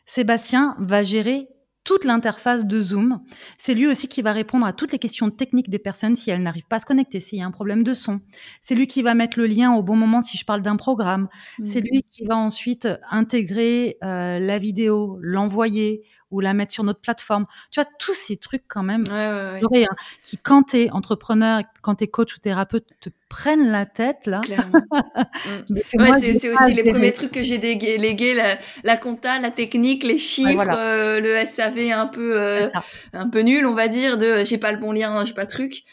Sébastien va gérer toute l'interface de Zoom. C'est lui aussi qui va répondre à toutes les questions techniques des personnes si elles n'arrivent pas à se connecter, s'il y a un problème de son. C'est lui qui va mettre le lien au bon moment si je parle d'un programme. C'est mmh. lui qui va ensuite intégrer euh, la vidéo, l'envoyer ou la mettre sur notre plateforme. Tu vois, tous ces trucs quand même, ouais, ouais, hein, qui quand tu es entrepreneur, quand tu es coach ou thérapeute, te prennent la tête là. Mm. c'est aussi les premiers trucs que j'ai délégués, la, la compta, la technique, les chiffres, euh, le SAV un peu, euh, un peu nul, on va dire, de j'ai pas le bon lien, j'ai pas de truc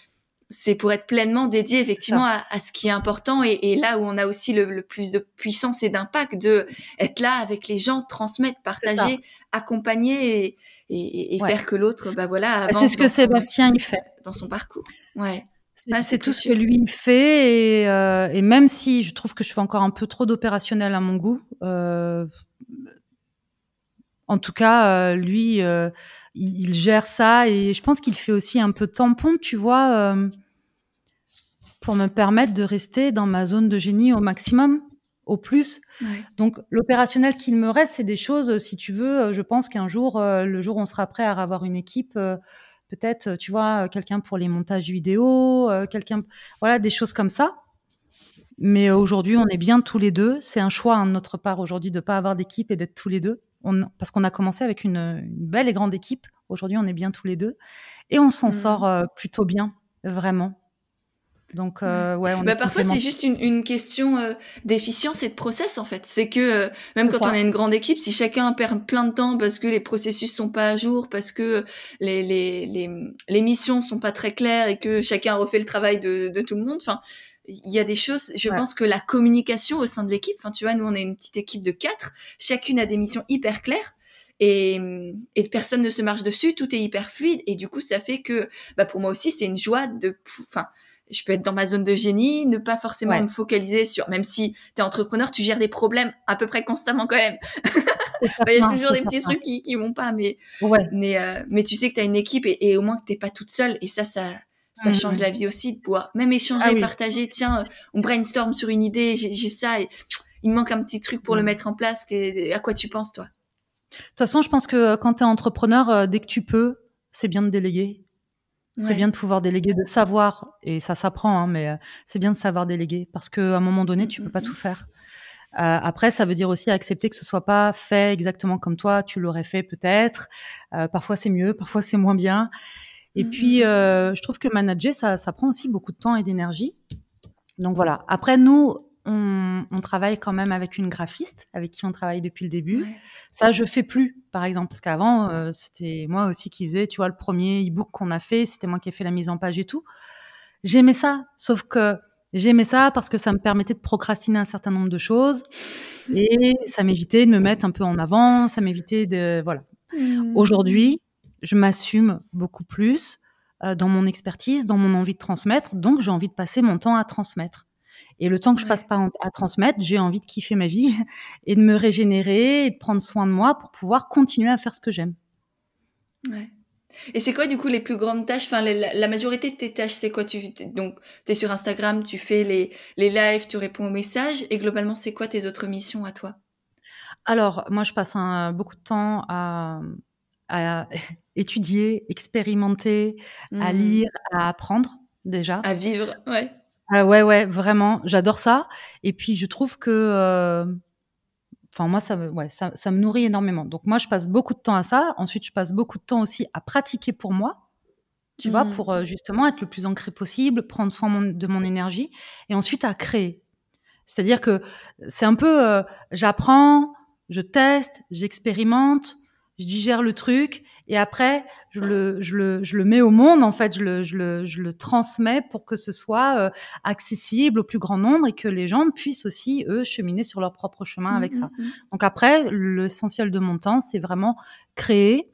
c'est pour être pleinement dédié effectivement à, ce qui est important et, là où on a aussi le, plus de puissance et d'impact de être là avec les gens, transmettre, partager, accompagner et, faire que l'autre, bah voilà. Bah, c'est ce que Sébastien il fait dans son parcours. Ouais. C'est tout ce que lui fait et, euh, et, même si je trouve que je fais encore un peu trop d'opérationnel à mon goût, euh, en tout cas, euh, lui, euh, il, gère ça et je pense qu'il fait aussi un peu tampon, tu vois, euh, pour me permettre de rester dans ma zone de génie au maximum, au plus. Donc l'opérationnel qu'il me reste, c'est des choses, si tu veux, je pense qu'un jour, le jour où on sera prêt à avoir une équipe, peut-être, tu vois, quelqu'un pour les montages vidéo, quelqu'un, voilà, des choses comme ça. Mais aujourd'hui, on est bien tous les deux. C'est un choix de notre part aujourd'hui de ne pas avoir d'équipe et d'être tous les deux parce qu'on a commencé avec une, belle et grande équipe. Aujourd'hui, on est bien tous les deux et on s'en mmh. sort euh, plutôt bien, vraiment. Donc, euh, ouais, bah, parfois, c'est juste une, question euh, d'efficience et de process, en fait. C'est que même quand on a une grande équipe, si chacun perd plein de temps parce que les processus sont pas à jour, parce que les, les, les, les missions sont pas très claires et que chacun refait le travail de, de tout le monde, enfin, il y a des choses, je pense que la communication au sein de l'équipe, enfin tu vois, nous on est une petite équipe de quatre, chacune a des missions hyper claires et, et personne ne se marche dessus, tout est hyper fluide et du coup ça fait que, bah pour moi aussi c'est une joie de, enfin je peux être dans ma zone de génie, ne pas forcément me focaliser sur, même si tu es entrepreneur, tu gères des problèmes à peu près constamment quand même. Il y a toujours des petits trucs qui, qui vont pas, mais, ouais. mais, euh, mais tu sais que tu as une équipe et, et au moins que t'es pas toute seule et ça, ça, ça mmh, change mmh. la vie aussi de pouvoir même échanger, ah partager. Tiens, on brainstorm sur une idée, j'ai ça et il me manque un petit truc pour le mmh. mettre en place. À quoi tu penses, toi? De toute façon, je pense que euh, quand tu es entrepreneur, euh, dès que tu peux, c'est bien de déléguer. C'est bien de pouvoir déléguer, de savoir, et ça s'apprend, hein, mais euh, c'est bien de savoir déléguer parce qu'à un moment donné, tu peux pas tout faire. après, ça veut dire aussi accepter que ce soit pas fait exactement comme toi, tu l'aurais fait peut-être. parfois c'est mieux, parfois c'est moins bien. Et mmh, puis. Euh, je trouve que manager, ça, ça prend aussi beaucoup de temps et d'énergie. Donc voilà. Après, nous, on, on, travaille quand même avec une graphiste avec qui on travaille depuis le début. Ça, je fais plus, par exemple, parce qu'avant, euh, c'était moi aussi qui faisais, tu vois, le premier e-book qu'on a fait, c'était moi qui ai fait la mise en page et tout. J'aimais ça, sauf que j'aimais ça parce que ça me permettait de procrastiner un certain nombre de choses et ça m'évitait de me mettre un peu en avant, ça m'évitait de voilà. Aujourd'hui, je m'assume beaucoup plus euh, dans mon expertise, dans mon envie de transmettre. Donc, j'ai envie de passer mon temps à transmettre. Et le temps que je passe pas à transmettre, j'ai envie de kiffer ma vie et de me régénérer et de prendre soin de moi pour pouvoir continuer à faire ce que j'aime. Ouais. Et c'est quoi du coup les plus grandes tâches? Enfin, la, majorité de tes tâches, c'est quoi? Tu donc es sur Instagram, tu fais les les lives, tu réponds aux messages. Et globalement, c'est quoi tes autres missions à toi? Alors, moi, je passe beaucoup de temps à, à étudier, expérimenter, à mmh. lire, à apprendre déjà. À vivre, ouais. Ah ouais, ouais, vraiment, j'adore ça. Et puis je trouve que, euh, enfin moi, ça me, ouais, ça, ça, me nourrit énormément. Donc moi, je passe beaucoup de temps à ça. Ensuite, je passe beaucoup de temps aussi à pratiquer pour moi. Tu vois, mmh. pour euh, justement être le plus ancré possible, prendre soin de mon énergie, et ensuite à créer. C'est-à-dire que c'est un peu, euh, j'apprends, je teste, j'expérimente, je digère le truc et après je le, je le, je le mets au monde en fait, je le, je le, je le transmets pour que ce soit euh, accessible au plus grand nombre et que les gens puissent aussi eux cheminer sur leur propre chemin avec mmh, ça. Mmh, mmh. Donc après, l'essentiel de mon temps, c'est vraiment créer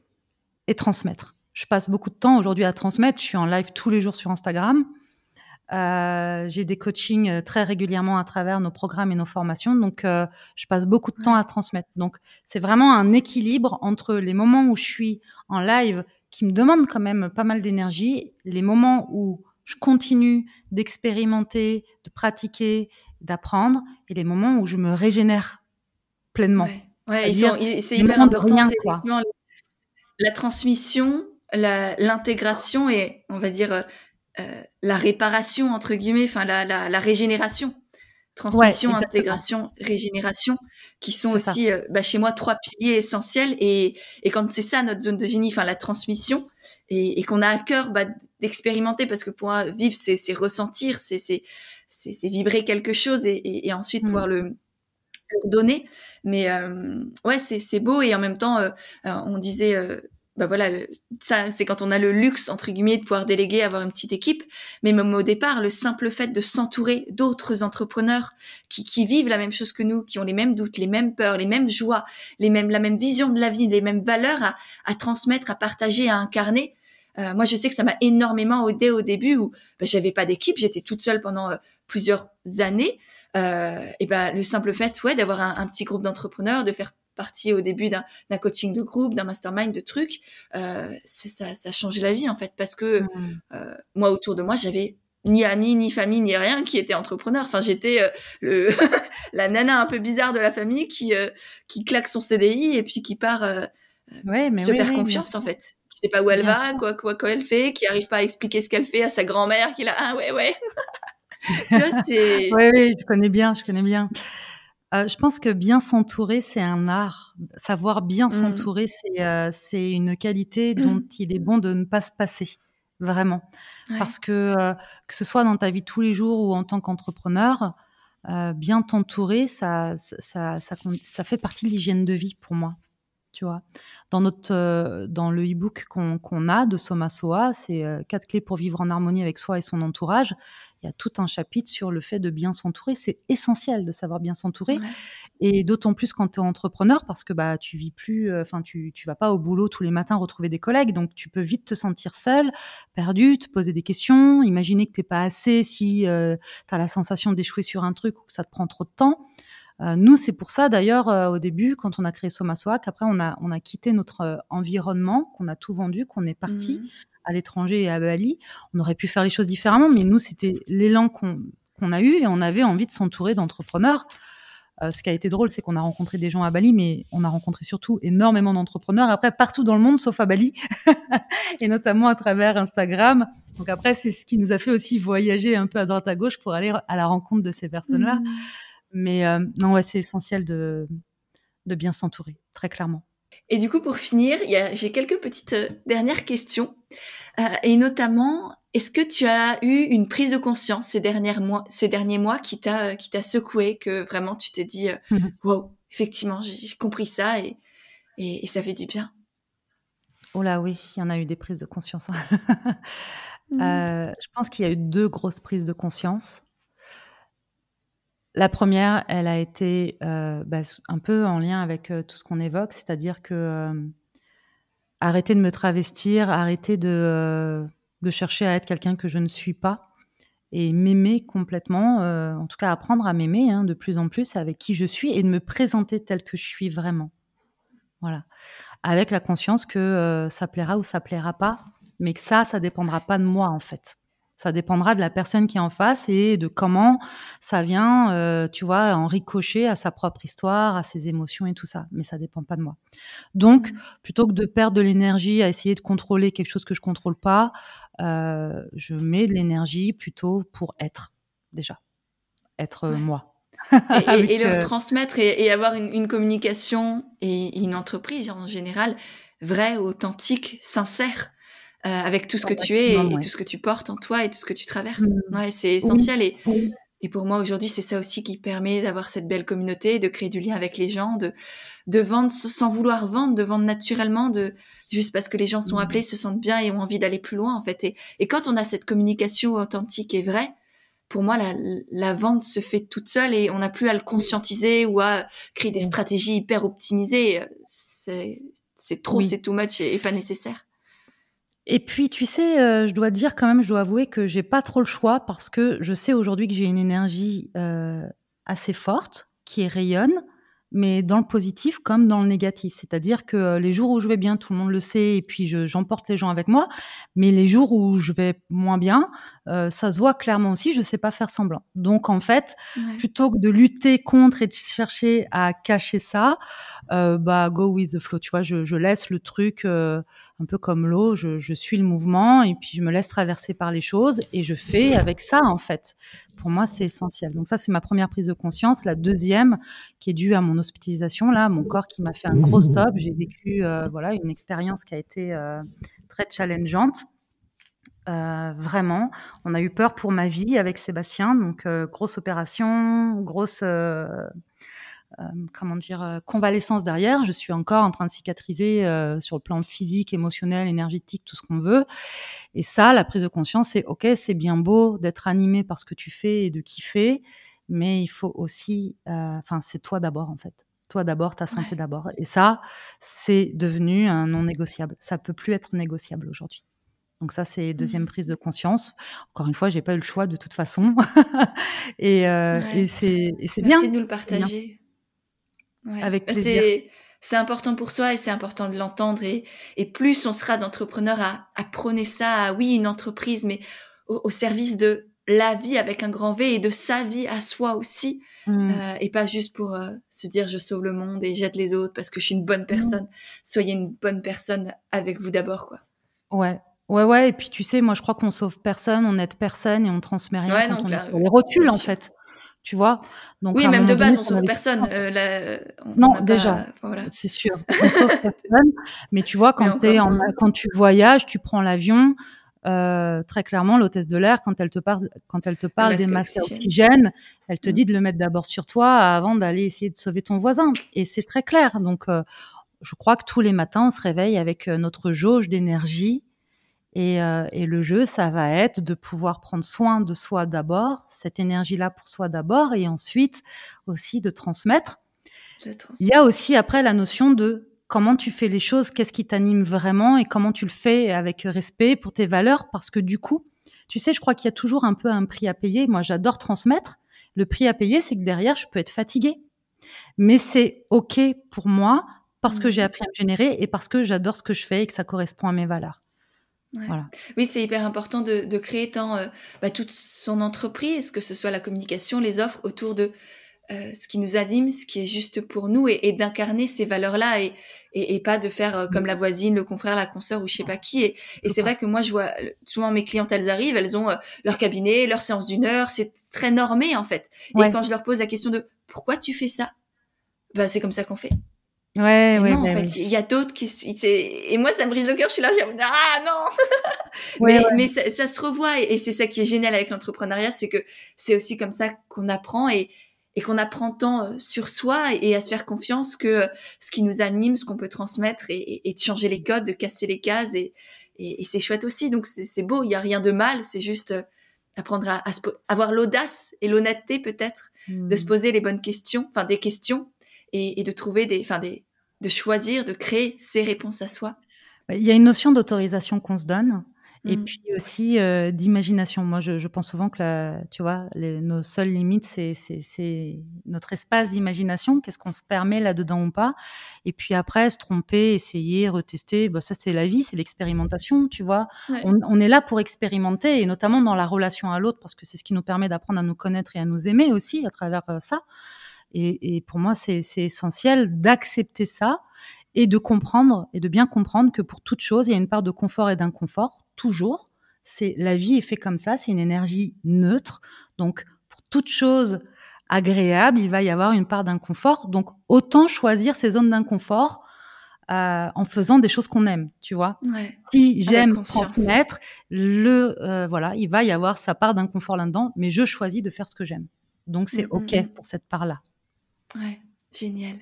et transmettre. Je passe beaucoup de temps aujourd'hui à transmettre. Je suis en live tous les jours sur Instagram. Euh, j'ai des coachings euh, très régulièrement à travers nos programmes et nos formations, donc euh, je passe beaucoup de temps à transmettre. Donc c'est vraiment un équilibre entre les moments où je suis en live qui me demandent quand même pas mal d'énergie, les moments où je continue d'expérimenter, de pratiquer, d'apprendre, et les moments où je me régénère pleinement. Ouais, c'est hyper important. La transmission, l'intégration et on va dire la réparation entre guillemets, enfin la, la, la régénération, transmission, intégration, régénération, qui sont aussi euh, bah, chez moi trois piliers essentiels. Et, et quand c'est ça notre zone de génie, enfin la transmission, et, et qu'on a à cœur bah, d'expérimenter, parce que pour vivre, c'est ressentir, c'est c'est vibrer quelque chose, et, et, ensuite mmh. pouvoir le donner. Mais euh, ouais, c'est beau et en même temps, on disait bah voilà, ça c'est quand on a le luxe entre guillemets de pouvoir déléguer, avoir une petite équipe. Mais même au départ, le simple fait de s'entourer d'autres entrepreneurs qui, qui vivent la même chose que nous, qui ont les mêmes doutes, les mêmes peurs, les mêmes joies, les mêmes la même vision de la vie, les mêmes valeurs à, à transmettre, à partager, à incarner. Euh, moi, je sais que ça m'a énormément aidé au début où bah, j'avais pas d'équipe, j'étais toute seule pendant euh, plusieurs années. Euh, et ben le simple fait, ouais, d'avoir un, un petit groupe d'entrepreneurs, de faire partie au début d'un coaching de groupe, d'un mastermind, de trucs, euh, ça, ça a changé la vie en fait parce que mmh. euh, moi autour de moi j'avais ni amis, ni famille, ni rien qui était entrepreneur. Enfin, j'étais euh, le la nana un peu bizarre de la famille qui euh, qui claque son CDI et puis qui part euh, ouais, mais se faire confiance en fait. Qui sait pas où elle va, quoi, quoi, quoi elle fait, qui arrive pas à expliquer ce qu'elle fait à sa grand-mère, qui là ah ouais ouais. tu vois, c'est. Oui, oui, je connais bien, je connais bien. Euh, je pense que bien s'entourer, c'est un art. Savoir bien mmh. s'entourer, euh, c'est une qualité dont il est bon de ne pas se passer, vraiment. Parce que euh, que ce soit dans ta vie tous les jours ou en tant qu'entrepreneur, bien t'entourer, ça ça, ça, ça, fait partie de l'hygiène de vie pour moi. Tu vois, dans notre dans le e-book qu'on a de Soma Soa, c'est quatre clés pour vivre en harmonie avec soi et son entourage il y a tout un chapitre sur le fait de bien s'entourer. C'est essentiel de savoir bien s'entourer. Et d'autant plus quand tu es entrepreneur, parce que bah, tu vis plus, euh, enfin, tu, tu vas pas au boulot tous les matins retrouver des collègues. Donc, tu peux vite te sentir seul, perdu, te poser des questions, imaginer que t'es pas assez si euh, tu as la sensation d'échouer sur un truc ou que ça te prend trop de temps. Euh, nous, c'est pour ça d'ailleurs au début, quand on a créé Somasoa, qu'après on a, on a quitté notre environnement, qu'on a tout vendu, qu'on est parti. Mmh à l'étranger et à Bali. On aurait pu faire les choses différemment, mais nous, c'était l'élan qu'on a eu et on avait envie de s'entourer d'entrepreneurs. Euh, ce qui a été drôle, c'est qu'on a rencontré des gens à Bali, mais on a rencontré surtout énormément d'entrepreneurs, après partout dans le monde, sauf à Bali, et notamment à travers Instagram. Donc après, c'est ce qui nous a fait aussi voyager un peu à droite à gauche pour aller à la rencontre de ces personnes-là. Mmh. Mais euh, non, ouais, c'est essentiel de, de bien s'entourer, très clairement. Et du coup, pour finir, j'ai quelques petites euh, dernières questions. Euh, et notamment, est-ce que tu as eu une prise de conscience ces, derniers mois, ces derniers mois qui t'a euh, qui t'a secoué, que vraiment tu t'es dit, mmh wow, effectivement, j'ai compris ça et, et, ça fait du bien? Oh là oui, il y en a eu des prises de conscience. Mmh. je pense qu'il y a eu deux grosses prises de conscience. La première, elle a été euh, bah, un peu en lien avec euh, tout ce qu'on évoque, c'est-à-dire que euh, arrêter de me travestir, arrêter de, chercher à être quelqu'un que je ne suis pas et m'aimer complètement, en tout cas apprendre à m'aimer hein, de plus en plus avec qui je suis et de me présenter tel que je suis vraiment. Voilà. Avec la conscience que ça plaira ou ça plaira pas, mais que ça, ça dépendra pas de moi en fait. Ça dépendra de la personne qui est en face et de comment ça vient, euh, tu vois, en ricocher à sa propre histoire, à ses émotions et tout ça. Mais ça dépend pas de moi. Donc, mmh. plutôt que de perdre de l'énergie à essayer de contrôler quelque chose que je contrôle pas, euh, je mets de l'énergie plutôt pour être déjà, être euh, moi. et, leur transmettre et, avoir une, une, communication et une entreprise en général vraie, authentique, sincère. Euh, avec tout ce que tu es et, tout ce que tu portes en toi et tout ce que tu traverses. Mmh. Ouais, c'est essentiel et, et pour moi aujourd'hui, c'est ça aussi qui permet d'avoir cette belle communauté, de créer du lien avec les gens, de de vendre sans vouloir vendre, de vendre naturellement, de juste parce que les gens sont mmh. appelés, se sentent bien et ont envie d'aller plus loin en fait. Et, et quand on a cette communication authentique et vraie, pour moi, la, la, vente se fait toute seule et on n'a plus à le conscientiser ou à créer des stratégies hyper optimisées. C'est trop, c'est too much et pas nécessaire. Et puis, tu sais, euh, je dois dire quand même, je dois avouer que j'ai pas trop le choix parce que je sais aujourd'hui que j'ai une énergie euh, assez forte qui rayonne mais dans le positif comme dans le négatif. C'est-à-dire que euh, les jours où je vais bien, tout le monde le sait, et puis j'emporte les gens avec moi. Mais les jours où je vais moins bien, euh, ça se voit clairement aussi, je sais pas faire semblant. Donc en fait, plutôt que de lutter contre et de chercher à cacher ça, euh, bah go with the flow. Tu vois, je, je laisse le truc euh, un peu comme l'eau, je, je, suis le mouvement et puis je me laisse traverser par les choses et je fais avec ça en fait. Pour moi, c'est essentiel. Donc ça, c'est ma première prise de conscience. La deuxième, qui est due à mon hospitalisation, là, mon corps qui m'a fait un gros stop. J'ai vécu euh, voilà une expérience qui a été euh, très challengeante. Euh, vraiment, on a eu peur pour ma vie avec Sébastien, donc grosse opération, grosse comment dire, convalescence derrière. Je suis encore en train de cicatriser sur le plan physique, émotionnel, énergétique, tout ce qu'on veut. Et ça, la prise de conscience, c'est ok, c'est bien beau d'être animé par ce que tu fais et de kiffer, mais il faut aussi, enfin, c'est toi d'abord en fait. Toi d'abord, ta santé d'abord. Et ça, c'est devenu un non négociable. Ça peut plus être négociable aujourd'hui. Donc ça, c'est deuxième mmh. prise de conscience. Encore une fois, j'ai pas eu le choix de toute façon. et, euh, et c'est bien. Merci de nous le partager. Avec bah, plaisir. C'est important pour soi et c'est important de l'entendre. Et, et, plus on sera d'entrepreneurs à, à, prôner ça, à, oui, une entreprise, mais au, service de la vie avec un grand V et de sa vie à soi aussi. Mmh. Euh, et pas juste pour euh, se dire je sauve le monde et jette les autres parce que je suis une bonne personne. Soyez une bonne personne avec vous d'abord, quoi. Ouais, Ouais, ouais, et puis tu sais, moi je crois qu'on sauve personne, on aide personne et on transmet rien quand on est les rotules en fait. Tu vois? Donc, Oui, même de base, on sauve personne. Euh, non, déjà, c'est sûr. On sauve personne. Mais tu vois, quand, es en, quand tu voyages, tu prends l'avion, euh, très clairement, l'hôtesse de l'air, quand elle te parle, quand elle te parle des masques à oxygène, elle te mmh. dit de le mettre d'abord sur toi avant d'aller essayer de sauver ton voisin. Et c'est très clair. Donc, euh, je crois que tous les matins, on se réveille avec notre jauge d'énergie euh, et, le jeu, ça va être de pouvoir prendre soin de soi d'abord, cette énergie-là pour soi d'abord, et ensuite aussi de transmettre. Il y a aussi après la notion de comment tu fais les choses, qu'est-ce qui t'anime vraiment et comment tu le fais avec respect pour tes valeurs, parce que du coup, tu sais, je crois qu'il y a toujours un peu un prix à payer. Moi, j'adore transmettre. Le prix à payer, c'est que derrière, je peux être fatiguée. Mais c'est OK pour moi parce que j'ai appris à me générer et parce que j'adore ce que je fais et que ça correspond à mes valeurs. Oui, c'est hyper important de, créer tant euh, bah, toute son entreprise, que ce soit la communication, les offres autour de euh, ce qui nous anime, ce qui est juste pour nous, et, d'incarner ces valeurs-là, et, et, pas de faire euh, comme la voisine, le confrère, la consoeur ou je sais pas qui. Et, c'est vrai que moi, je vois souvent mes clientes, elles arrivent, elles ont leur cabinet, leur séance d'une heure, c'est très normé en fait. Et quand je leur pose la question de pourquoi tu fais ça, bah c'est comme ça qu'on fait. Ouais, ouais. Non, en bah fait, il y a d'autres qui. Et moi, ça me brise le cœur. Je suis là, ah non. mais, mais ça, ça, se revoit et, c'est ça qui est génial avec l'entrepreneuriat, c'est que c'est aussi comme ça qu'on apprend et et qu'on apprend tant euh, sur soi et à se faire confiance que euh, ce qui nous anime, ce qu'on peut transmettre et, et, de changer les codes, de casser les cases et, et c'est chouette aussi. Donc c'est beau, il y a rien de mal, c'est juste euh, apprendre à, avoir l'audace et l'honnêteté peut-être de se mmh. poser les bonnes questions, enfin des questions et, de trouver des, enfin des, de choisir, de créer ses réponses à soi. Il y a une notion d'autorisation qu'on se donne. Et mmh. puis aussi euh, d'imagination. Moi, je, pense souvent que, la, tu vois, nos seules limites, c'est notre espace d'imagination. Qu'est-ce qu'on se permet là-dedans ou pas Et puis après, se tromper, essayer, retester. Bah, ça, c'est la vie, c'est l'expérimentation, tu vois. On, on, est là pour expérimenter, et notamment dans la relation à l'autre, parce que c'est ce qui nous permet d'apprendre à nous connaître et à nous aimer aussi à travers euh, ça. Et, pour moi, c'est essentiel d'accepter ça et de comprendre et de bien comprendre que pour toute chose, il y a une part de confort et d'inconfort, toujours. C'est la vie est faite comme ça, c'est une énergie neutre. Donc, pour toute chose agréable, il va y avoir une part d'inconfort. Donc, autant choisir ces zones d'inconfort euh, en faisant des choses qu'on aime, tu vois. Si j'aime transmettre, le euh, voilà, il va y avoir sa part d'inconfort là-dedans, mais je choisis de faire ce que j'aime. Donc, c'est mm, mm, ok mm. pour cette part-là. Ouais, génial.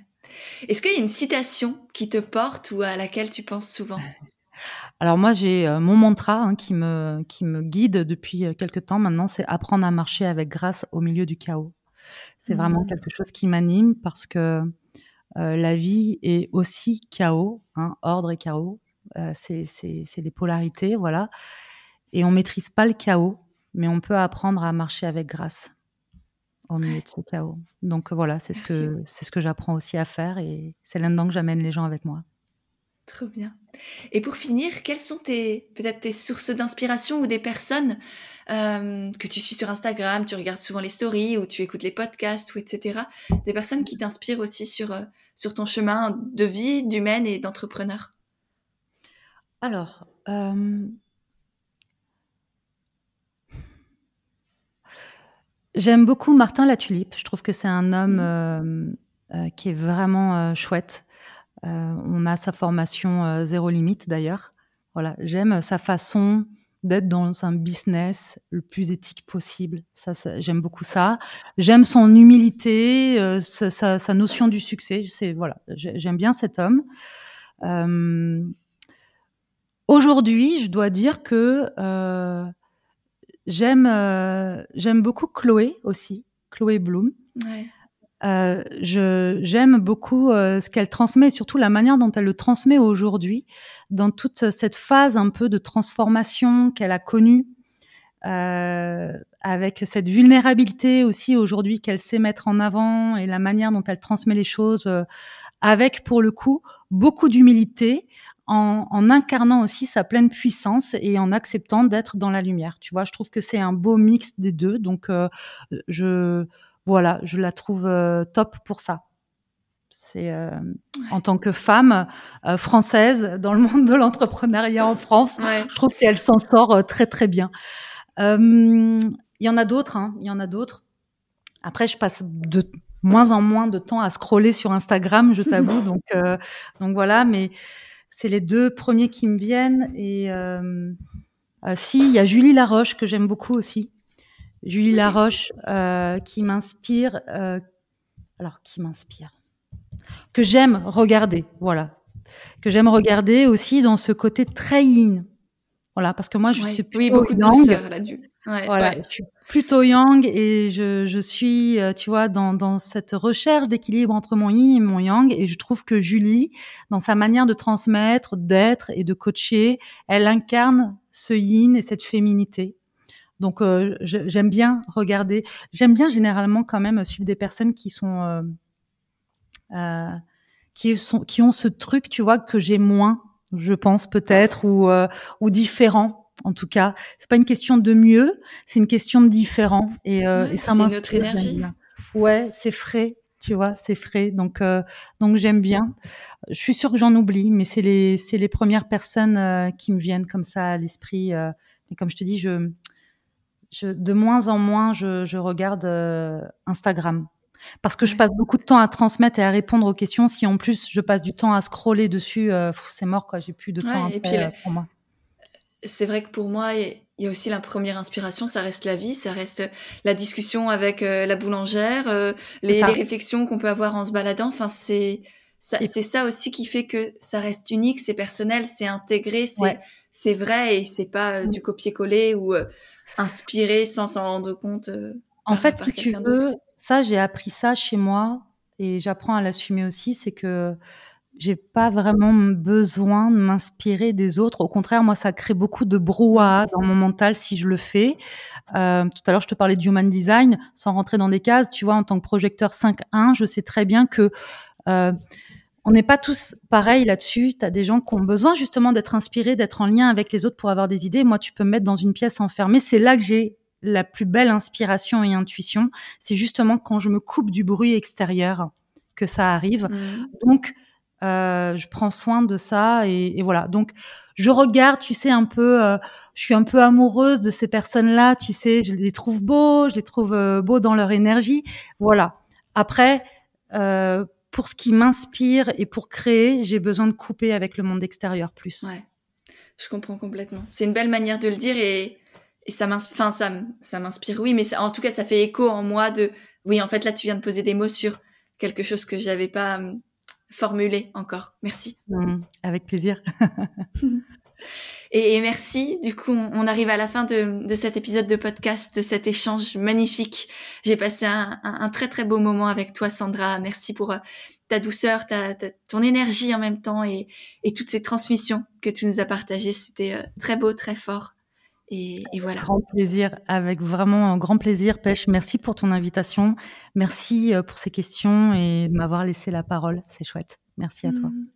Est-ce qu'il y a une citation qui te porte ou à laquelle tu penses souvent? Alors moi, j'ai euh, mon mantra hein, qui, me, qui me guide depuis euh, quelques temps maintenant, c'est apprendre à marcher avec grâce au milieu du chaos. C'est vraiment mmh. quelque chose qui m'anime parce que euh, la vie est aussi chaos, hein, ordre et chaos. c'est les polarités, voilà. Et on maîtrise pas le chaos, mais on peut apprendre à marcher avec grâce au milieu de ce chaos. Donc voilà, c'est ce que c'est ce que j'apprends aussi à faire et c'est là-dedans que j'amène les gens avec moi. Trop bien. Et pour finir, quelles sont tes peut-être tes sources d'inspiration ou des personnes euh, que tu suis sur Instagram, tu regardes souvent les stories ou tu écoutes les podcasts ou etc. Des personnes qui t'inspirent aussi sur euh, sur ton chemin de vie, d'humaine et d'entrepreneur? Alors, euh, J'aime beaucoup Martin Latulipe. Je trouve que c'est un homme mmh. euh, euh, qui est vraiment euh, chouette. on a sa formation zéro limite d'ailleurs. Voilà, j'aime sa façon d'être dans un business le plus éthique possible. Ça, j'aime beaucoup ça. J'aime son humilité, euh, sa, sa, notion du succès. C'est voilà, j'aime bien cet homme. Euh, Aujourd'hui, je dois dire que euh, j'aime euh, j'aime beaucoup Chloé aussi, Chloé Bloom. Ouais. Euh, je j'aime beaucoup euh, ce qu'elle transmet, surtout la manière dont elle le transmet aujourd'hui, dans toute cette phase un peu de transformation qu'elle a connue, avec cette vulnérabilité aussi aujourd'hui qu'elle sait mettre en avant et la manière dont elle transmet les choses, avec pour le coup beaucoup d'humilité, en, en, incarnant aussi sa pleine puissance et en acceptant d'être dans la lumière. Tu vois, je trouve que c'est un beau mix des deux, donc je voilà, je la trouve euh, top pour ça. C'est euh, en tant que femme euh, française dans le monde de l'entrepreneuriat en France, je trouve qu'elle s'en sort très très bien. Il y en a d'autres, hein, il y en a d'autres. Après, je passe de moins en moins de temps à scroller sur Instagram, je t'avoue. donc, donc voilà, mais c'est les deux premiers qui me viennent. Et si, il y a Julie Laroche que j'aime beaucoup aussi. Julie Laroche, euh, qui m'inspire. Euh, alors, qui m'inspire Que j'aime regarder, voilà. Que j'aime regarder aussi dans ce côté très yin. Voilà, parce que moi, je suis plutôt beaucoup yang. là, voilà, je suis plutôt yang et je, je suis, euh, tu vois, dans, dans cette recherche d'équilibre entre mon yin et mon yang. Et je trouve que Julie, dans sa manière de transmettre, d'être et de coacher, elle incarne ce yin et cette féminité. Donc euh, j'aime bien regarder. J'aime bien généralement quand même suivre des personnes qui sont euh, euh, qui sont qui ont ce truc, tu vois, que j'ai moins, je pense peut-être ou ou différent. En tout cas, c'est pas une question de mieux, c'est une question de différent et, et ça m'inspire. énergie. Ouais, c'est frais, tu vois, c'est frais. Donc, donc j'aime bien. Je suis sûre que j'en oublie, mais c'est les, c'est les premières personnes qui me viennent comme ça à l'esprit. mais comme je te dis, je, de moins en moins, je, regarde euh, Instagram. Parce que je passe beaucoup de temps à transmettre et à répondre aux questions. Si en plus je passe du temps à scroller dessus, euh, c'est mort, quoi. J'ai plus de temps euh, pour moi. C'est vrai que pour moi, il y a aussi la première inspiration, ça reste la vie, ça reste la discussion avec la boulangère, les, réflexions qu'on peut avoir en se baladant. Enfin, c'est c'est ça aussi qui fait que ça reste unique, c'est personnel, c'est intégré, c'est c'est vrai et c'est pas du copier-coller ou inspiré sans s'en rendre compte. Euh, en fait, si tu veux, ça, j'ai appris ça chez moi et j'apprends à l'assumer aussi, c'est que j'ai pas vraiment besoin de m'inspirer des autres. Au contraire, moi, ça crée beaucoup de brouhaha dans mon mental si je le fais. Euh, tout à l'heure, je te parlais du human design, sans rentrer dans des cases. Tu vois, en tant que projecteur 5.1, je sais très bien que euh, on n'est pas tous pareils là-dessus. Tu as des gens qui ont besoin justement d'être inspirés, d'être en lien avec les autres pour avoir des idées. Moi, tu peux me mettre dans une pièce enfermée. C'est là que j'ai la plus belle inspiration et intuition. C'est justement quand je me coupe du bruit extérieur que ça arrive. Mmh. Donc, euh, je prends soin de ça et, voilà. Donc, je regarde, tu sais, un peu, euh, je suis un peu amoureuse de ces personnes-là, tu sais, je les trouve beaux, je les trouve euh, beaux dans leur énergie. Voilà. Après, pour ce qui m'inspire et pour créer, j'ai besoin de couper avec le monde extérieur plus. Ouais, je comprends complètement. C'est une belle manière de le dire et, ça m'inspire, ça, ça m'inspire, oui, mais en tout cas, ça fait écho en moi de, oui, en fait, là, tu viens de poser des mots sur quelque chose que j'avais pas hum, formulé encore. Merci. Mmh, avec plaisir. Et, merci. Du coup, on, arrive à la fin de, de, cet épisode de podcast, de cet échange magnifique. J'ai passé un, un, très très beau moment avec toi, Sandra. Merci pour euh, ta douceur, ta, ton énergie en même temps et, et, toutes ces transmissions que tu nous as partagées. C'était euh, très beau, très fort. Et, et, voilà. Grand plaisir, avec vraiment un grand plaisir, Pêche. Merci pour ton invitation. Merci euh, pour ces questions et de m'avoir laissé la parole. C'est chouette. Merci à toi. Mmh.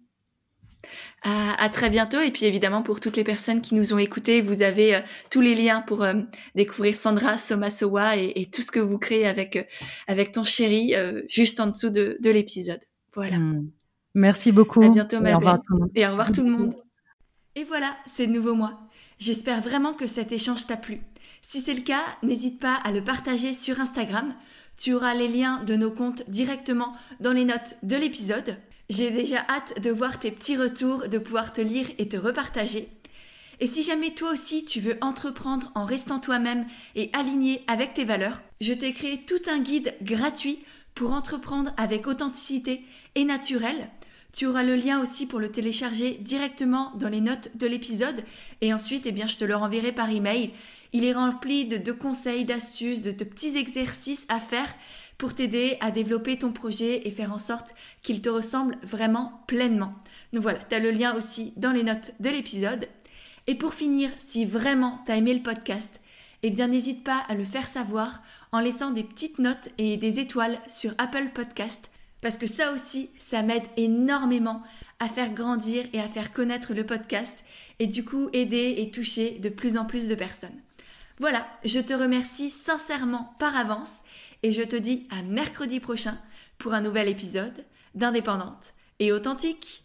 À, très bientôt. Et puis évidemment, pour toutes les personnes qui nous ont écoutés, vous avez euh, tous les liens pour euh, découvrir Sandra Somasowa et, et, tout ce que vous créez avec, euh, avec ton chéri juste en dessous de, de l'épisode. Voilà. Hmm. Merci beaucoup. À bientôt, ma et et au revoir tout le monde. Et voilà, c'est de nouveau moi. J'espère vraiment que cet échange t'a plu. Si c'est le cas, n'hésite pas à le partager sur Instagram. Tu auras les liens de nos comptes directement dans les notes de l'épisode. J'ai déjà hâte de voir tes petits retours, de pouvoir te lire et te repartager. Et si jamais toi aussi tu veux entreprendre en restant toi-même et aligné avec tes valeurs, je t'ai créé tout un guide gratuit pour entreprendre avec authenticité et naturel. Tu auras le lien aussi pour le télécharger directement dans les notes de l'épisode et ensuite eh bien je te le renverrai par email. Il est rempli de, conseils, d'astuces, de, de petits exercices à faire pour t'aider à développer ton projet et faire en sorte qu'il te ressemble vraiment pleinement. Donc voilà, tu as le lien aussi dans les notes de l'épisode. Et pour finir, si vraiment tu as aimé le podcast, eh bien n'hésite pas à le faire savoir en laissant des petites notes et des étoiles sur Apple Podcast parce que ça aussi, ça m'aide énormément à faire grandir et à faire connaître le podcast et du coup aider et toucher de plus en plus de personnes. Voilà, je te remercie sincèrement par avance et je te dis à mercredi prochain pour un nouvel épisode d'Indépendante et authentique.